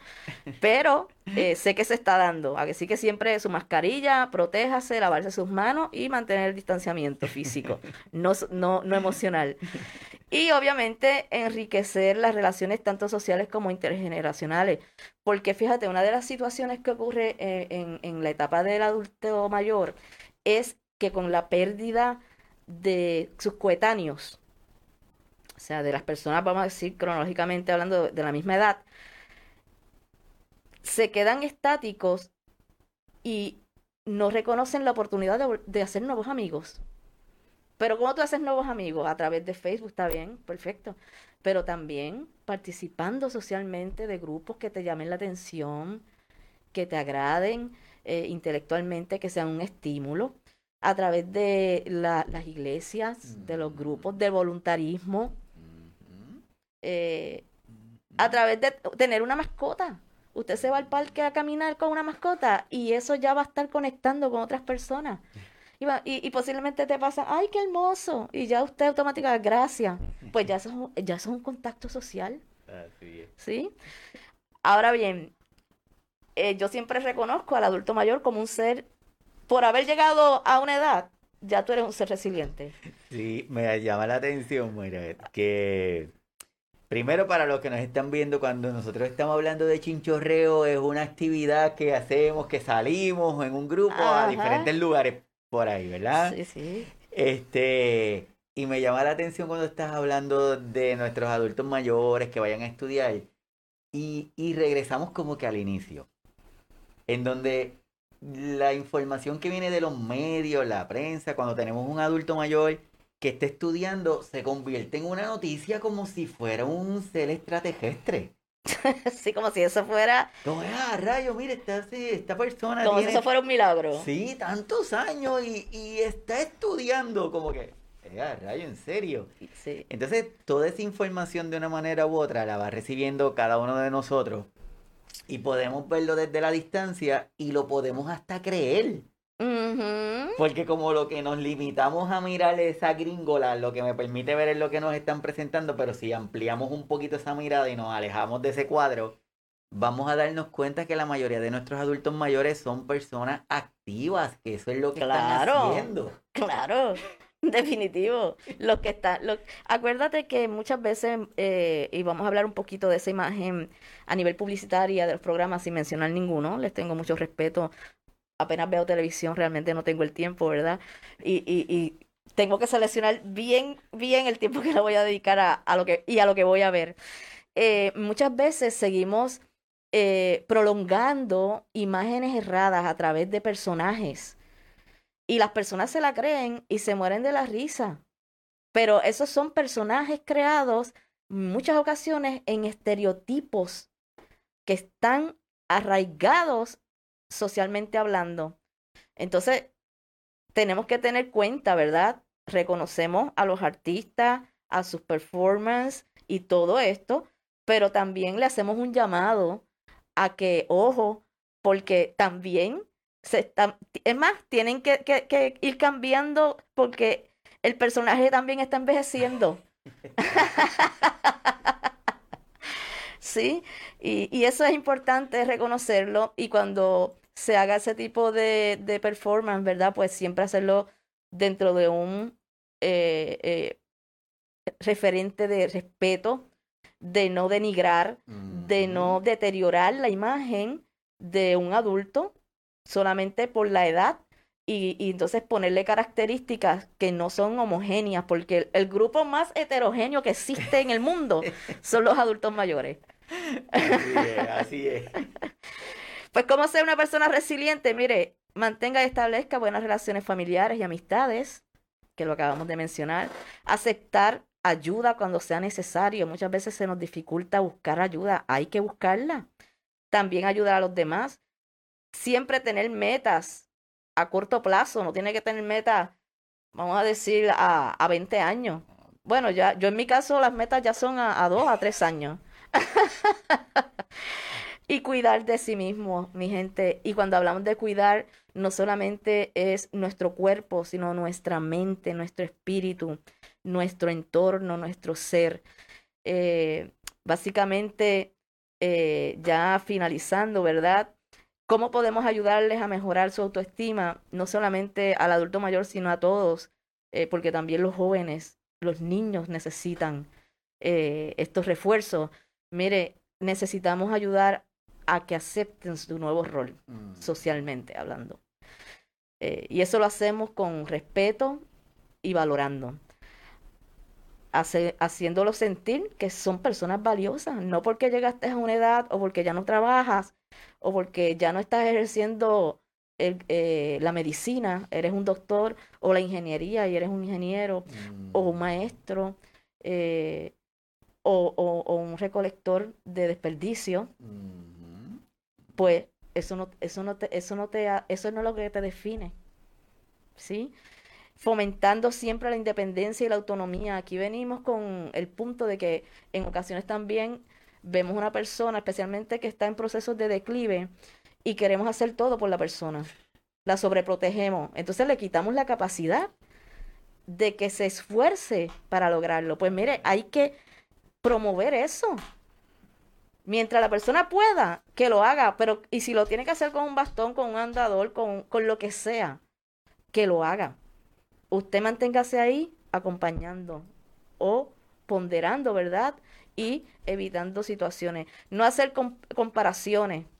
Speaker 2: Pero eh, sé que se está dando. Así que siempre su mascarilla, protéjase, lavarse sus manos y mantener el distanciamiento físico, no, no, no emocional. Y obviamente enriquecer las relaciones tanto sociales como intergeneracionales. Porque fíjate, una de las situaciones que ocurre eh, en, la etapa del adulto mayor es que con la pérdida de sus coetáneos, o sea, de las personas, vamos a decir, cronológicamente hablando de la misma edad, se quedan estáticos y no reconocen la oportunidad de, de hacer nuevos amigos. Pero ¿cómo tú haces nuevos amigos? A través de Facebook, está bien, perfecto. Pero también participando socialmente de grupos que te llamen la atención, que te agraden eh, intelectualmente, que sean un estímulo. A través de las iglesias, de los grupos, de voluntarismo. Eh, a través de tener una mascota. Usted se va al parque a caminar con una mascota y eso ya va a estar conectando con otras personas. Y, posiblemente te pasa, ay, qué hermoso. Y ya usted automáticamente, gracias. Pues ya eso, ya es un contacto social. ¿Sí? Ahora bien, eh, yo siempre reconozco al adulto mayor como un ser, por haber llegado a una edad, ya tú eres un ser resiliente.
Speaker 1: Sí, me llama la atención, mira, que primero para los que nos están viendo, cuando nosotros estamos hablando de chinchorreo, es una actividad que hacemos, que salimos en un grupo a diferentes lugares por ahí, ¿verdad?
Speaker 2: Sí, sí.
Speaker 1: Este, y me llama la atención cuando estás hablando de nuestros adultos mayores que vayan a estudiar. Y, y regresamos como que al inicio, en donde la información que viene de los medios, la prensa, cuando tenemos un adulto mayor que esté estudiando, se convierte en una noticia como si fuera un ser extraterrestre.
Speaker 2: sí, como si eso fuera.
Speaker 1: Como, ah, rayo, mire, esta, esta persona.
Speaker 2: Como si eso fuera un milagro.
Speaker 1: Sí, tantos años y, y está estudiando, como que. Ah, rayo, en serio.
Speaker 2: Sí.
Speaker 1: Entonces, toda esa información de una manera u otra la va recibiendo cada uno de nosotros y podemos verlo desde la distancia y lo podemos hasta creer. Porque como lo que nos limitamos a mirar esa gringola, lo que me permite ver es lo que nos están presentando, pero si ampliamos un poquito esa mirada y nos alejamos de ese cuadro, vamos a darnos cuenta que la mayoría de nuestros adultos mayores son personas activas, que eso es lo que están haciendo.
Speaker 2: Claro. Definitivo. Lo que está, lo, acuérdate que muchas veces, eh, y vamos a hablar un poquito de esa imagen a nivel publicitaria de los programas sin mencionar ninguno, les tengo mucho respeto. Apenas veo televisión, realmente no tengo el tiempo, ¿verdad? Y, tengo que seleccionar bien, bien el tiempo que le voy a dedicar a, lo que, y a lo que voy a ver. Eh, muchas veces seguimos eh, prolongando imágenes erradas a través de personajes y las personas se la creen y se mueren de la risa. Pero esos son personajes creados muchas ocasiones en estereotipos que están arraigados socialmente hablando. Entonces, tenemos que tener cuenta, ¿verdad? Reconocemos a los artistas, a sus performances y todo esto, pero también le hacemos un llamado a que, ojo, porque también es más, tienen que, ir cambiando porque el personaje también está envejeciendo. sí, y, eso es importante reconocerlo y cuando se haga ese tipo de, de performance, ¿verdad? Pues siempre hacerlo dentro de un eh, eh, referente de respeto, de no denigrar, de no deteriorar la imagen de un adulto solamente por la edad y, y, entonces ponerle características que no son homogéneas, porque el, grupo más heterogéneo que existe en el mundo son los adultos mayores.
Speaker 1: Así es, así es.
Speaker 2: Pues cómo ser una persona resiliente, mire, mantenga y establezca buenas relaciones familiares y amistades, que lo acabamos de mencionar, aceptar ayuda cuando sea necesario, muchas veces se nos dificulta buscar ayuda, hay que buscarla. También ayudar a los demás, siempre tener metas a corto plazo, no tiene que tener metas, vamos a decir, a, a 20 años. Bueno, ya, yo en mi caso las metas ya son a, a 2 a 3 años. y cuidar de sí mismo, mi gente. Y cuando hablamos de cuidar, no solamente es nuestro cuerpo, sino nuestra mente, nuestro espíritu, nuestro entorno, nuestro ser. Eh, básicamente, eh, ya finalizando, ¿verdad? ¿Cómo podemos ayudarles a mejorar su autoestima, no solamente al adulto mayor, sino a todos? Eh, porque también los jóvenes, los niños necesitan estos refuerzos. Mire, necesitamos ayudar a que acepten su nuevo rol, mm. socialmente hablando. Eh, y eso lo hacemos con respeto y valorando. Hace, haciéndolo sentir que son personas valiosas, no porque llegaste a una edad o porque ya no trabajas o porque ya no estás ejerciendo eh, la medicina, eres un doctor, o la ingeniería y eres un ingeniero, o un mm. maestro, eh, o, un recolector de desperdicio, pues eso no, eso no te, eso no te, eso no es lo que te define, ¿sí? Fomentando siempre la independencia y la autonomía. Aquí venimos con el punto de que en ocasiones también vemos una persona, especialmente que está en procesos de declive, y queremos hacer todo por la persona. La sobreprotegemos. Entonces le quitamos la capacidad de que se esfuerce para lograrlo. Pues mire, hay que promover eso. Mientras la persona pueda, que lo haga, pero y si lo tiene que hacer con un bastón, con un andador, con, con lo que sea, que lo haga. Usted manténgase ahí acompañando o ponderando, ¿verdad? y evitando situaciones. No hacer comparaciones.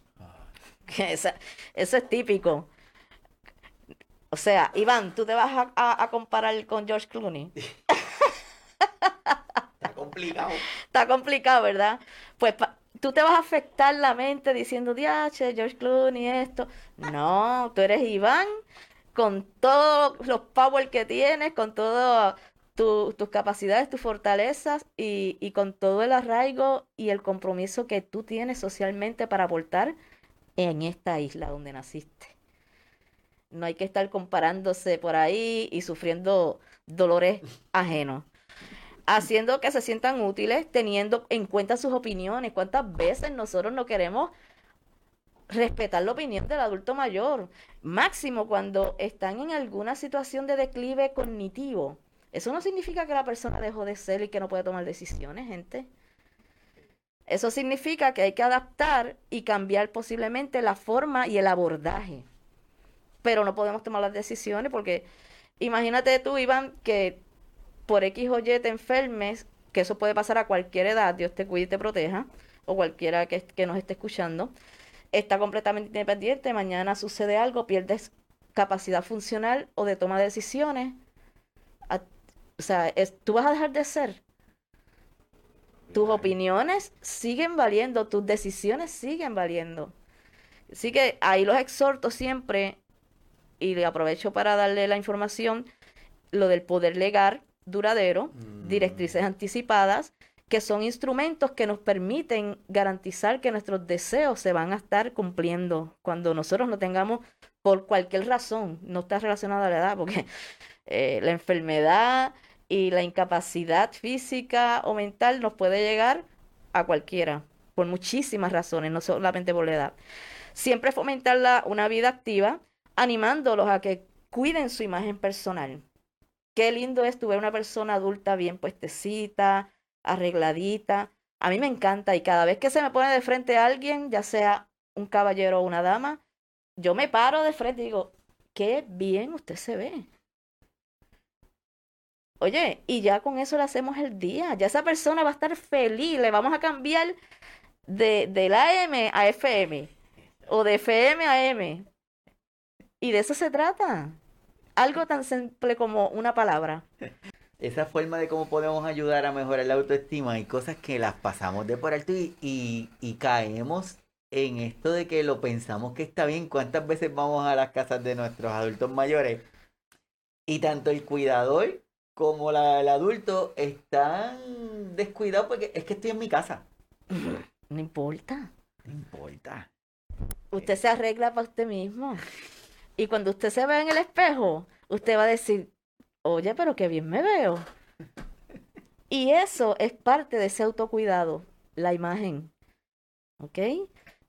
Speaker 2: Que eso es típico. O sea, Iván, tú te vas a, comparar con George Clooney.
Speaker 1: Está complicado.
Speaker 2: Está complicado, ¿verdad? Pues tú te vas a afectar la mente diciendo, diache, George Clooney, esto. No, tú eres Iván con todos los power que tienes, con todas tus capacidades, tus fortalezas y, y con todo el arraigo y el compromiso que tú tienes socialmente para aportar en esta isla donde naciste. No hay que estar comparándose por ahí y sufriendo dolores ajenos. Haciendo que se sientan útiles, teniendo en cuenta sus opiniones. ¿Cuántas veces nosotros no queremos respetar la opinión del adulto mayor? Máximo cuando están en alguna situación de declive cognitivo. Eso no significa que la persona dejó de ser y que no puede tomar decisiones, gente. Eso significa que hay que adaptar y cambiar posiblemente la forma y el abordaje. Pero no podemos tomar las decisiones porque imagínate tú, Iván, que por X o Y te enfermes, que eso puede pasar a cualquier edad, Dios te cuide y te proteja, o cualquiera que, que nos esté escuchando, está completamente independiente, mañana sucede algo, pierdes capacidad funcional o de toma de decisiones. o sea, tú vas a dejar de ser tus opiniones siguen valiendo, tus decisiones siguen valiendo. Así que ahí los exhorto siempre, y le aprovecho para darle la información, lo del poder legal duradero, mm. directrices anticipadas, que son instrumentos que nos permiten garantizar que nuestros deseos se van a estar cumpliendo cuando nosotros no tengamos, por cualquier razón, no está relacionado a la edad, porque eh, la enfermedad, y la incapacidad física o mental nos puede llegar a cualquiera, por muchísimas razones, no solamente por la edad. Siempre fomentar una vida activa, animándolos a que cuiden su imagen personal. Qué lindo es tu ver una persona adulta bien puestecita, arregladita. A mí me encanta y cada vez que se me pone de frente a alguien, ya sea un caballero o una dama, yo me paro de frente y digo, qué bien usted se ve. Oye, y ya con eso le hacemos el día. Ya esa persona va a estar feliz. Le vamos a cambiar de, del AM a FM. O de FM a M. Y de eso se trata. Algo tan simple como una palabra.
Speaker 1: Esa forma de cómo podemos ayudar a mejorar la autoestima. Hay cosas que las pasamos de por alto y, y, y caemos en esto de que lo pensamos que está bien. ¿Cuántas veces vamos a las casas de nuestros adultos mayores? Y tanto el cuidador como la, el adulto están descuidados porque es que estoy en mi casa.
Speaker 2: No importa.
Speaker 1: No importa.
Speaker 2: Usted se arregla para usted mismo. Y cuando usted se ve en el espejo, usted va a decir, oye, pero qué bien me veo. Y eso es parte de ese autocuidado, la imagen. ¿Ok?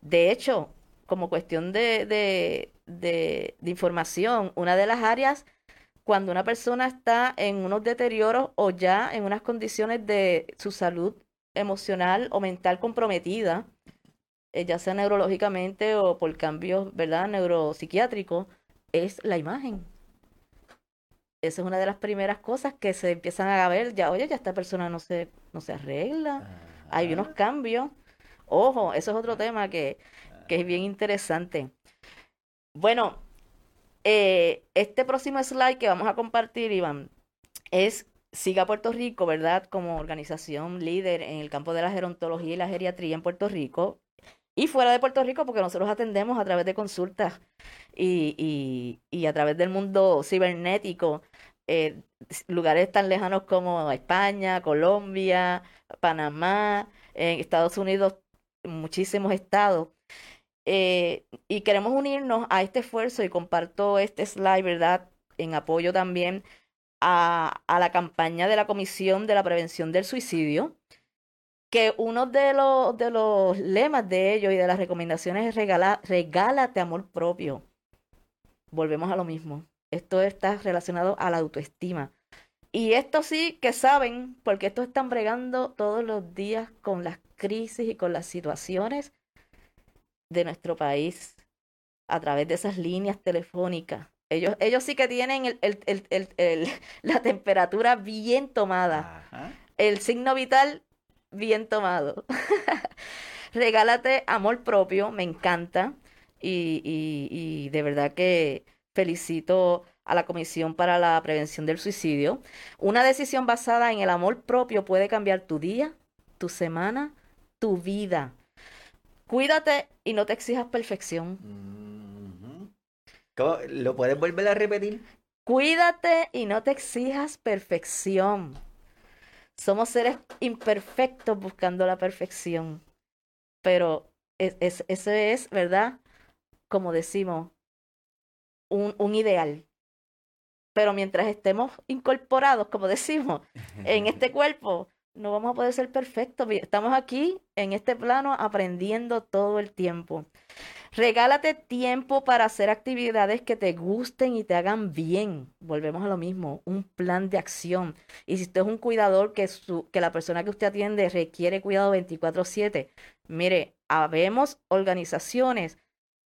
Speaker 2: De hecho, como cuestión de, de, de, de información, una de las áreas cuando una persona está en unos deterioros o ya en unas condiciones de su salud emocional o mental comprometida, eh, ya sea neurológicamente o por cambios, ¿verdad?, neuropsiquiátricos, es la imagen. Esa es una de las primeras cosas que se empiezan a ver, ya, oye, ya esta persona no se, no se arregla, hay unos cambios. Ojo, eso es otro tema que, que es bien interesante. Bueno, eh, este próximo slide que vamos a compartir, Iván, es Siga Puerto Rico, ¿verdad? Como organización líder en el campo de la gerontología y la geriatría en Puerto Rico. Y fuera de Puerto Rico, porque nosotros atendemos a través de consultas y, y, a través del mundo cibernético, eh, lugares tan lejanos como España, Colombia, Panamá, en Estados Unidos, muchísimos estados. Eh, y queremos unirnos a este esfuerzo y comparto este slide, ¿verdad? En apoyo también a, a la campaña de la Comisión de la Prevención del Suicidio, que uno de los, de los lemas de ellos y de las recomendaciones es regala, regálate amor propio. Volvemos a lo mismo. Esto está relacionado a la autoestima. Y esto sí que saben, porque esto están bregando todos los días con las crisis y con las situaciones de nuestro país a través de esas líneas telefónicas. Ellos, ellos sí que tienen el, el, el, la temperatura bien tomada, el signo vital bien tomado. Regálate amor propio, me encanta. Y, y, y de verdad que felicito a la Comisión para la Prevención del Suicidio. Una decisión basada en el amor propio puede cambiar tu día, tu semana, tu vida. Cuídate y no te exijas perfección.
Speaker 1: ¿Cómo? ¿Lo puedes volver a repetir?
Speaker 2: Cuídate y no te exijas perfección. Somos seres imperfectos buscando la perfección. Pero es, es, ese es, ¿verdad? Como decimos, un, un ideal. Pero mientras estemos incorporados, como decimos, en este cuerpo, no vamos a poder ser perfectos. Estamos aquí en este plano aprendiendo todo el tiempo. Regálate tiempo para hacer actividades que te gusten y te hagan bien. Volvemos a lo mismo, un plan de acción. Y si usted es un cuidador que, la persona que usted atiende requiere cuidado 24/7, mire, habemos organizaciones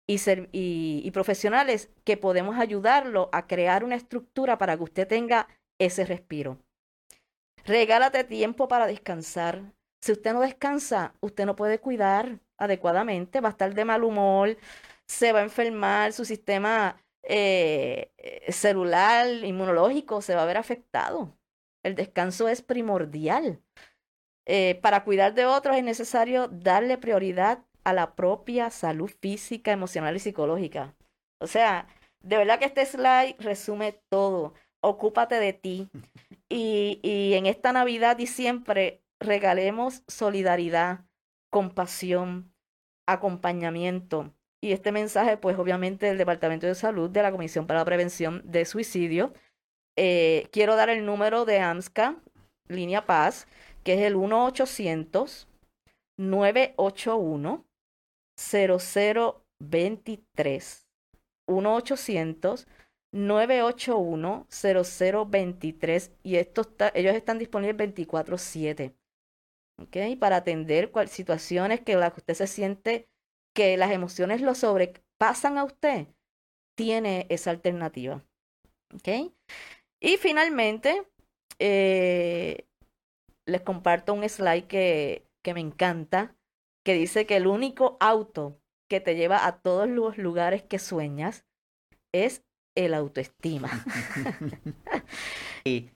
Speaker 2: y, y, y profesionales que podemos ayudarlo a crear una estructura para que usted tenga ese respiro. Regálate tiempo para descansar. Si usted no descansa, usted no puede cuidar adecuadamente, va a estar de mal humor, se va a enfermar, su sistema eh, eh, celular, inmunológico se va a ver afectado. El descanso es primordial. Eh, para cuidar de otros es necesario darle prioridad a la propia salud física, emocional y psicológica. O sea, de verdad que este slide resume todo. Ocúpate de ti. Y, y en esta Navidad y siempre regalemos solidaridad, compasión, acompañamiento. Y este mensaje, pues obviamente del Departamento de Salud de la Comisión para la Prevención de Suicidio. Eh, quiero dar el número de AMSCA, línea Paz, que es el 1-800-981-0023. 1-800 981-0023 y esto ellos están disponibles 24/7. ¿Ok? Para atender cual, situaciones que las que usted se siente que las emociones lo sobrepasan a usted, tiene esa alternativa. ¿Ok? Y finalmente, eh, les comparto un slide que, que me encanta, que dice que el único auto que te lleva a todos los lugares que sueñas es el autoestima.
Speaker 1: y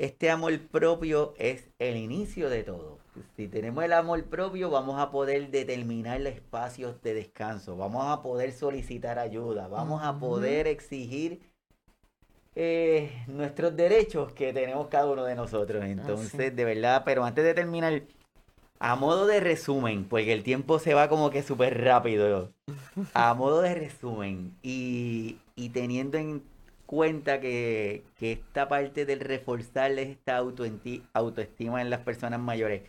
Speaker 1: este amor propio es el inicio de todo. Si tenemos el amor propio, vamos a poder determinar los espacios de descanso, vamos a poder solicitar ayuda, vamos a poder exigir eh, nuestros derechos que tenemos cada uno de nosotros. Entonces, de verdad, pero antes de terminar, a modo de resumen, porque el tiempo se va como que súper rápido. A modo de resumen, y, teniendo en cuenta que, esta parte del reforzarles esta autoestima en las personas mayores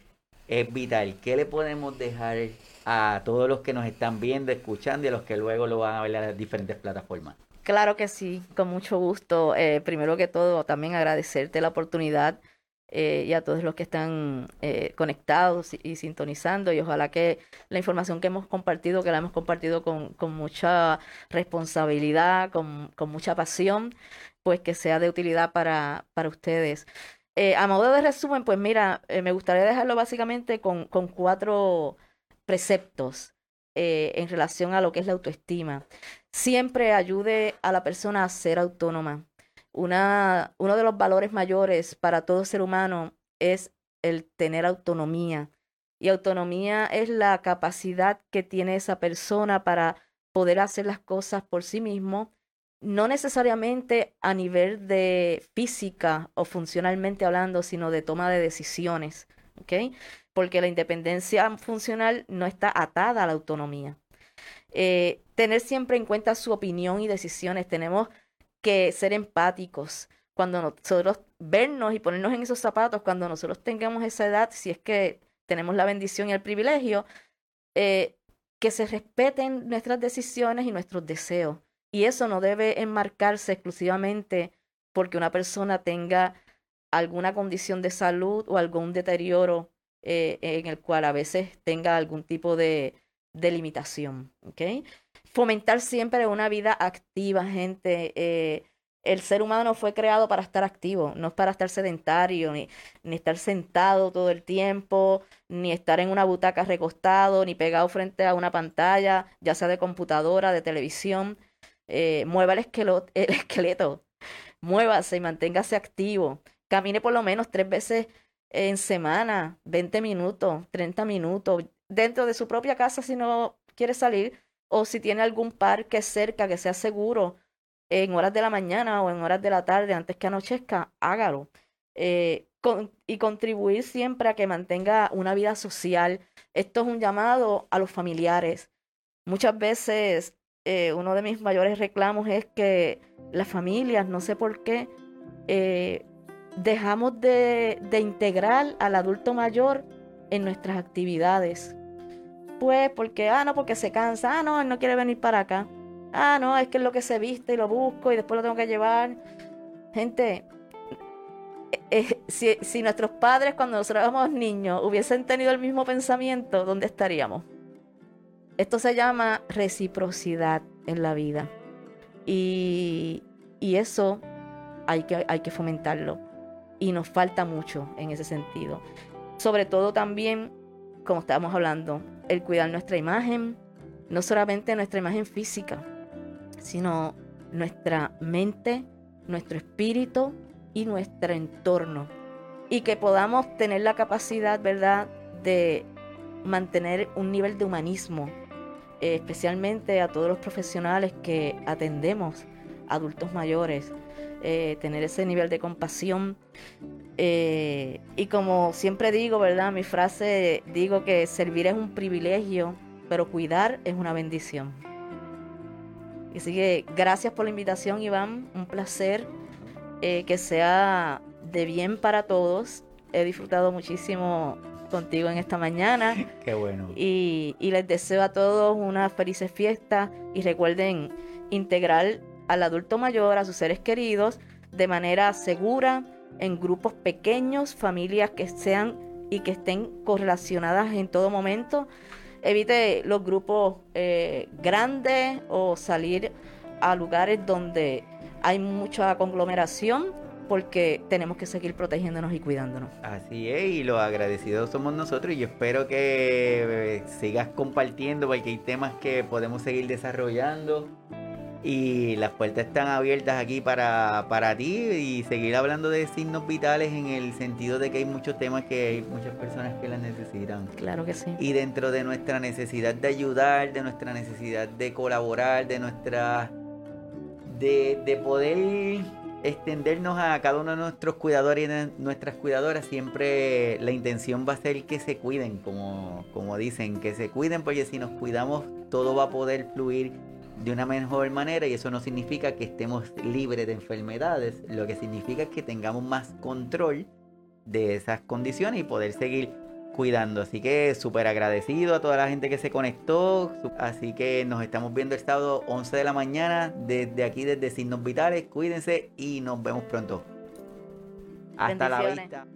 Speaker 1: es vital, ¿qué le podemos dejar a todos los que nos están viendo, escuchando y a los que luego lo van a ver en las diferentes plataformas?
Speaker 2: Claro que sí, con mucho gusto. Eh, primero que todo, también agradecerte la oportunidad eh, y a todos los que están eh, conectados y, sintonizando. Y ojalá que la información que hemos compartido, que la hemos compartido con, con mucha responsabilidad, con, con, mucha pasión, pues que sea de utilidad para, para ustedes. Eh, a modo de resumen, pues mira, me gustaría dejarlo básicamente con, con cuatro preceptos en relación a lo que es la autoestima. Siempre ayude a la persona a ser autónoma una, uno de los valores mayores para todo ser humano es el tener autonomía. Y autonomía es la capacidad que tiene esa persona para poder hacer las cosas por sí mismo, no necesariamente a nivel de física o funcionalmente hablando, sino de toma de decisiones. Porque la independencia funcional no está atada a la autonomía. Eh, tener siempre en cuenta su opinión y decisiones. Tenemos que ser empáticos. Cuando nosotros vernos y ponernos en esos zapatos, cuando nosotros tengamos esa edad, si es que tenemos la bendición y el privilegio, eh, que se respeten nuestras decisiones y nuestros deseos. Y eso no debe enmarcarse exclusivamente porque una persona tenga alguna condición de salud o algún deterioro eh, en el cual a veces tenga algún tipo de, de limitación. ¿okay? fomentar siempre una vida activa, gente. Eh, el ser humano no fue creado para estar activo, no es para estar sedentario, ni, ni estar sentado todo el tiempo, ni estar en una butaca recostado, ni pegado frente a una pantalla, ya sea de computadora, de televisión. Eh, mueva el esqueleto, muévase y manténgase activo. Camine por lo menos tres veces en semana, 20 minutos, 30 minutos, dentro de su propia casa si no quiere salir, o si tiene algún parque cerca que sea seguro en horas de la mañana o en horas de la tarde antes que anochezca, hágalo. Eh, y contribuir siempre a que mantenga una vida social. Esto es un llamado a los familiares. Muchas veces eh, uno de mis mayores reclamos es que las familias, no sé por qué, eh, dejamos de, de integrar al adulto mayor en nuestras actividades. Pues porque, ah, no, porque se cansa, ah, no, él no quiere venir para acá. Ah, no, es que es lo que se viste y lo busco y después lo tengo que llevar. Gente, eh, si, si, nuestros padres cuando nosotros éramos niños hubiesen tenido el mismo pensamiento, ¿dónde estaríamos? Esto se llama reciprocidad en la vida. Y, y eso hay que, hay que fomentarlo. Y nos falta mucho en ese sentido. Sobre todo también, como estábamos hablando, el cuidar nuestra imagen, no solamente nuestra imagen física, sino nuestra mente, nuestro espíritu y nuestro entorno. Y que podamos tener la capacidad, ¿verdad?, de mantener un nivel de humanismo, eh, especialmente a todos los profesionales que atendemos adultos mayores, eh, tener ese nivel de compasión. Eh, y como siempre digo, ¿verdad? Mi frase, digo que servir es un privilegio, pero cuidar es una bendición. Así que gracias por la invitación, Iván. Un placer eh, que sea de bien para todos. He disfrutado muchísimo contigo en esta mañana.
Speaker 1: Qué bueno.
Speaker 2: Y, y les deseo a todos unas felices fiestas y recuerden integrar al adulto mayor, a sus seres queridos, de manera segura, en grupos pequeños, familias que sean y que estén correlacionadas en todo momento. Evite los grupos eh, grandes o salir a lugares donde hay mucha conglomeración porque tenemos que seguir protegiéndonos y cuidándonos.
Speaker 1: Así es, y los agradecidos somos nosotros y yo espero que eh, sigas compartiendo porque hay temas que podemos seguir desarrollando y las puertas están abiertas aquí para, para ti y seguir hablando de signos vitales en el sentido de que hay muchos temas que hay muchas personas que las necesitan.
Speaker 2: Claro que sí.
Speaker 1: Y dentro de nuestra necesidad de ayudar, de nuestra necesidad de colaborar, de nuestra de, de poder extendernos a cada uno de nuestros cuidadores y nuestras cuidadoras, siempre la intención va a ser que se cuiden, como, como dicen, que se cuiden, porque si nos cuidamos todo va a poder fluir de una mejor manera y eso no significa que estemos libres de enfermedades, lo que significa que tengamos más control de esas condiciones y poder seguir cuidando. Así que súper agradecido a toda la gente que se conectó. Así que nos estamos viendo el sábado 11 de la mañana desde aquí, desde Signos Vitales. Cuídense y nos vemos pronto. Hasta la vista.